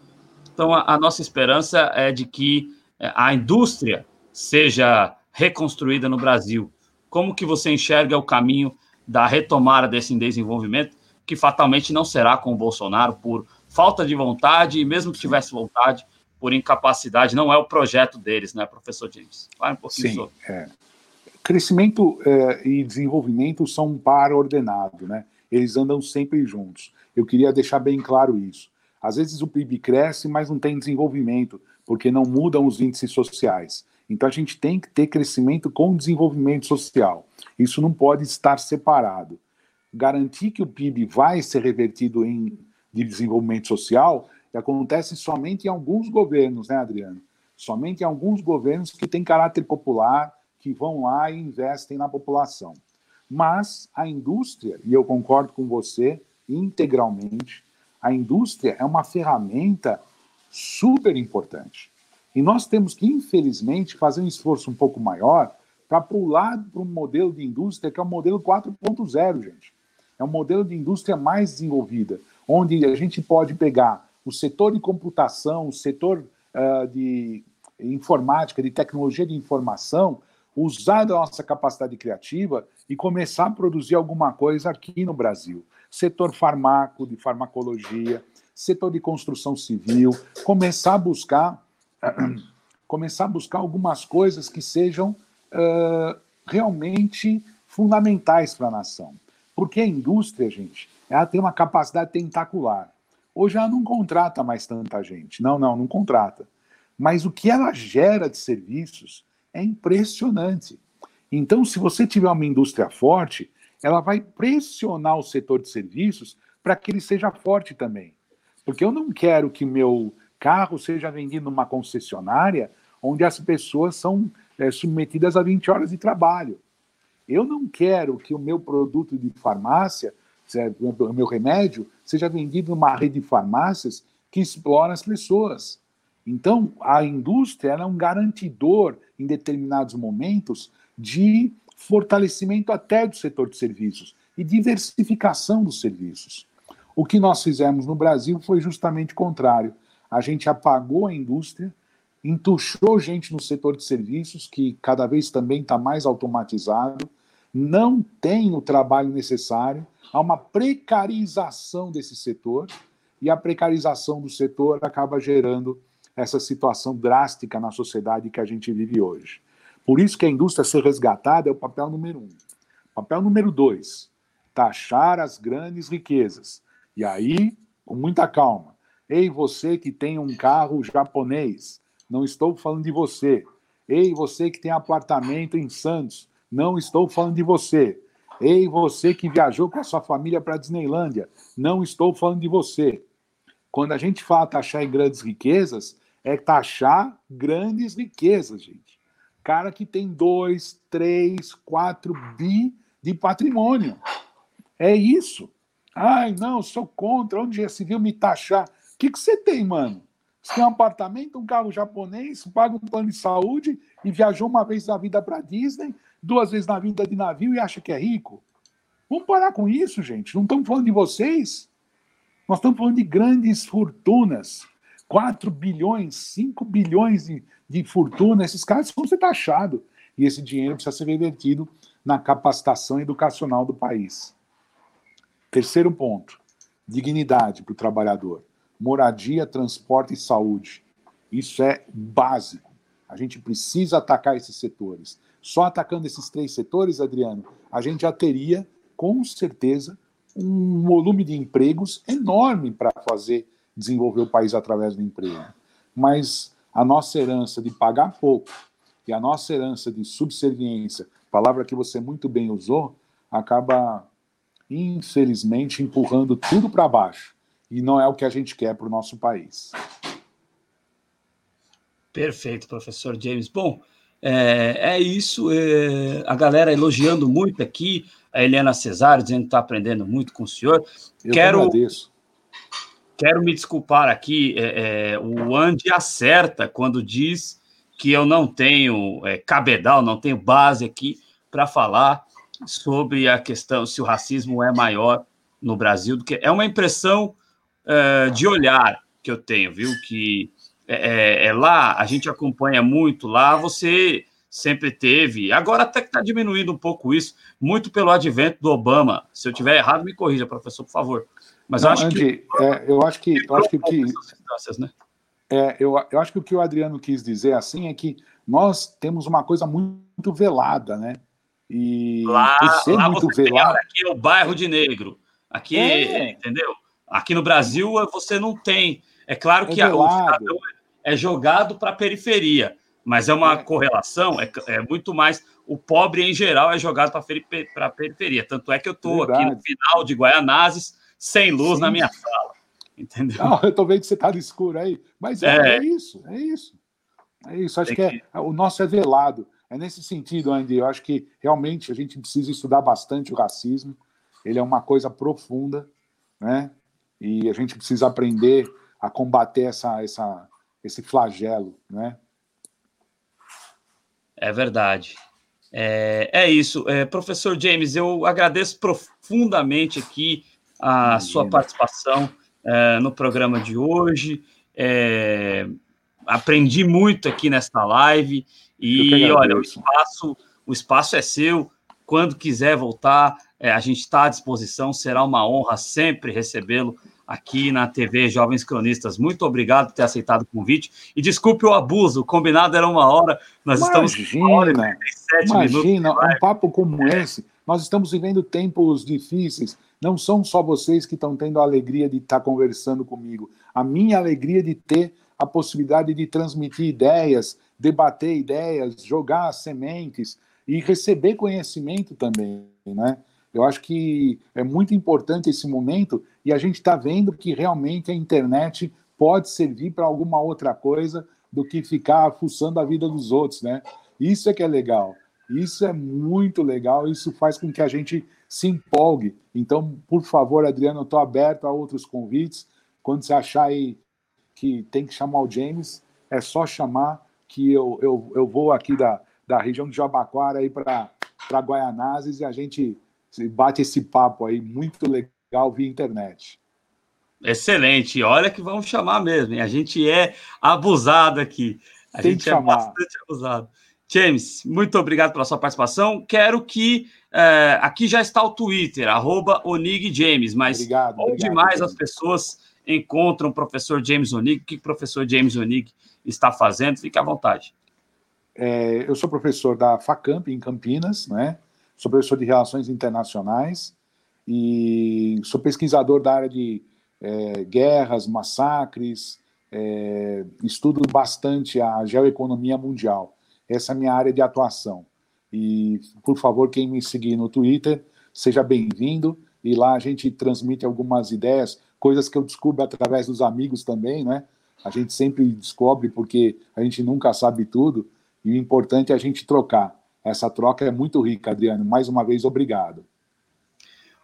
Então, a, a nossa esperança é de que é, a indústria seja reconstruída no Brasil. Como que você enxerga o caminho da retomada desse desenvolvimento, que fatalmente não será com o Bolsonaro por falta de vontade, e mesmo que tivesse vontade, por incapacidade, não é o projeto deles, né, professor James? Fala um pouquinho Sim, sobre. É. Crescimento é, e desenvolvimento são um par ordenado, né? Eles andam sempre juntos. Eu queria deixar bem claro isso. Às vezes o PIB cresce, mas não tem desenvolvimento, porque não mudam os índices sociais. Então a gente tem que ter crescimento com desenvolvimento social. Isso não pode estar separado. Garantir que o PIB vai ser revertido em de desenvolvimento social acontece somente em alguns governos, né, Adriano? Somente em alguns governos que têm caráter popular, que vão lá e investem na população. Mas a indústria, e eu concordo com você integralmente, a indústria é uma ferramenta super importante. E nós temos que, infelizmente, fazer um esforço um pouco maior para pular para um modelo de indústria que é o modelo 4.0, gente. É um modelo de indústria mais desenvolvida, onde a gente pode pegar o setor de computação, o setor uh, de informática, de tecnologia de informação, usar da nossa capacidade criativa e começar a produzir alguma coisa aqui no Brasil. Setor farmaco, de farmacologia, setor de construção civil, começar a buscar começar a buscar algumas coisas que sejam uh, realmente fundamentais para a nação. Porque a indústria, gente, ela tem uma capacidade tentacular. Hoje ela não contrata mais tanta gente. Não, não, não contrata. Mas o que ela gera de serviços é impressionante. Então, se você tiver uma indústria forte, ela vai pressionar o setor de serviços para que ele seja forte também. Porque eu não quero que meu carro seja vendido numa concessionária onde as pessoas são é, submetidas a 20 horas de trabalho. Eu não quero que o meu produto de farmácia, o meu remédio, seja vendido numa rede de farmácias que explora as pessoas. Então, a indústria é um garantidor, em determinados momentos, de fortalecimento até do setor de serviços e diversificação dos serviços. O que nós fizemos no Brasil foi justamente o contrário. A gente apagou a indústria, entuchou gente no setor de serviços, que cada vez também está mais automatizado, não tem o trabalho necessário, há uma precarização desse setor, e a precarização do setor acaba gerando essa situação drástica na sociedade que a gente vive hoje. Por isso que a indústria ser resgatada é o papel número um. Papel número dois, taxar as grandes riquezas. E aí, com muita calma. Ei, você que tem um carro japonês, não estou falando de você. Ei, você que tem apartamento em Santos, não estou falando de você. Ei, você que viajou com a sua família para a Disneylândia, não estou falando de você. Quando a gente fala taxar em grandes riquezas, é taxar grandes riquezas, gente. Cara que tem 2, 3, 4 bi de patrimônio. É isso. Ai, não, sou contra. Onde já se viu me taxar? O que, que você tem, mano? Você tem um apartamento, um carro japonês, paga um plano de saúde e viajou uma vez na vida para Disney, duas vezes na vida de navio e acha que é rico? Vamos parar com isso, gente. Não estamos falando de vocês. Nós estamos falando de grandes fortunas 4 bilhões, 5 bilhões de, de fortuna, esses caras vão ser taxados. E esse dinheiro precisa ser revertido na capacitação educacional do país. Terceiro ponto: dignidade para o trabalhador. Moradia, transporte e saúde. Isso é básico. A gente precisa atacar esses setores. Só atacando esses três setores, Adriano, a gente já teria, com certeza, um volume de empregos enorme para fazer desenvolver o país através do emprego. Mas a nossa herança de pagar pouco e a nossa herança de subserviência, palavra que você muito bem usou, acaba, infelizmente, empurrando tudo para baixo. E não é o que a gente quer para o nosso país. Perfeito, professor James. Bom, é, é isso. É, a galera elogiando muito aqui, a Helena Cesário dizendo que está aprendendo muito com o senhor. Eu Quero. Agradeço Quero me desculpar aqui. É, é, o Andy acerta quando diz que eu não tenho é, cabedal, não tenho base aqui para falar sobre a questão se o racismo é maior no Brasil do que é uma impressão é, de olhar que eu tenho, viu? Que é, é, é lá a gente acompanha muito lá, você sempre teve, agora até que está diminuindo um pouco isso, muito pelo advento do Obama. Se eu tiver errado, me corrija, professor, por favor. Mas Não, eu acho Andy, que. É, eu acho que. Eu acho que o que. Né? É, eu, eu acho que o que o Adriano quis dizer assim é que nós temos uma coisa muito velada, né? E lá, lá muito velado. aqui é o bairro de negro. Aqui, é. entendeu? Aqui no Brasil você não tem. É claro é que é a, o cidadão é jogado para a periferia, mas é uma é. correlação, é, é muito mais. O pobre em geral é jogado para a periferia. Tanto é que eu estou aqui no final de Guaianazes sem luz Sim. na minha sala. Entendeu? Não, eu tô vendo que você tá no escuro aí. Mas é, é, é isso, é isso. É isso. Acho que, que é, o nosso é velado. É nesse sentido, Andy. Eu acho que realmente a gente precisa estudar bastante o racismo. Ele é uma coisa profunda, né? E a gente precisa aprender a combater essa, essa, esse flagelo, né? É verdade. É, é isso. É, professor James, eu agradeço profundamente aqui a sua participação é, no programa de hoje. É, aprendi muito aqui nesta live e olha, o espaço, o espaço é seu. Quando quiser voltar, é, a gente está à disposição. Será uma honra sempre recebê-lo aqui na TV Jovens Cronistas. Muito obrigado por ter aceitado o convite. E desculpe o abuso, o combinado era uma hora, nós imagina, estamos uma hora e Imagina, um papo como esse. Nós estamos vivendo tempos difíceis. Não são só vocês que estão tendo a alegria de estar conversando comigo. A minha alegria de ter a possibilidade de transmitir ideias, debater ideias, jogar sementes e receber conhecimento também, né? Eu acho que é muito importante esse momento e a gente está vendo que realmente a internet pode servir para alguma outra coisa do que ficar fuçando a vida dos outros, né? Isso é que é legal. Isso é muito legal, isso faz com que a gente se empolgue. Então, por favor, Adriano, eu estou aberto a outros convites. Quando você achar aí que tem que chamar o James, é só chamar que eu, eu, eu vou aqui da, da região de Jabaquara para Guaianazes e a gente bate esse papo aí muito legal via internet. Excelente, olha que vamos chamar mesmo, hein? a gente é abusado aqui, a Tem gente é bastante abusado. James, muito obrigado pela sua participação. Quero que. É, aqui já está o Twitter, arroba OnigJames, mas obrigado, onde obrigado, mais obrigado. as pessoas encontram o professor James Onig? O que o professor James Onig está fazendo? Fique à vontade. É, eu sou professor da FACAMP em Campinas, né? Sou professor de Relações Internacionais e sou pesquisador da área de é, guerras, massacres, é, estudo bastante a geoeconomia mundial. Essa é a minha área de atuação. E, por favor, quem me seguir no Twitter, seja bem-vindo. E lá a gente transmite algumas ideias, coisas que eu descubro através dos amigos também, né? A gente sempre descobre porque a gente nunca sabe tudo. E o importante é a gente trocar. Essa troca é muito rica, Adriano. Mais uma vez, obrigado.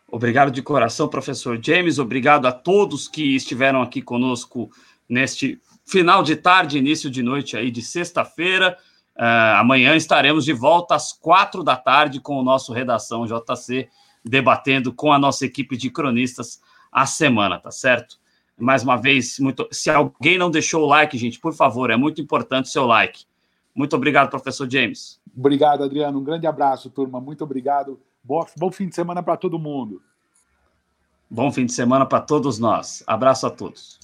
Obrigado de coração, professor James. Obrigado a todos que estiveram aqui conosco neste final de tarde, início de noite aí de sexta-feira. Uh, amanhã estaremos de volta às quatro da tarde com o nosso Redação JC, debatendo com a nossa equipe de cronistas a semana, tá certo? Mais uma vez, muito... se alguém não deixou o like, gente, por favor, é muito importante o seu like. Muito obrigado, professor James. Obrigado, Adriano. Um grande abraço, turma. Muito obrigado. Bom, bom fim de semana para todo mundo. Bom fim de semana para todos nós. Abraço a todos.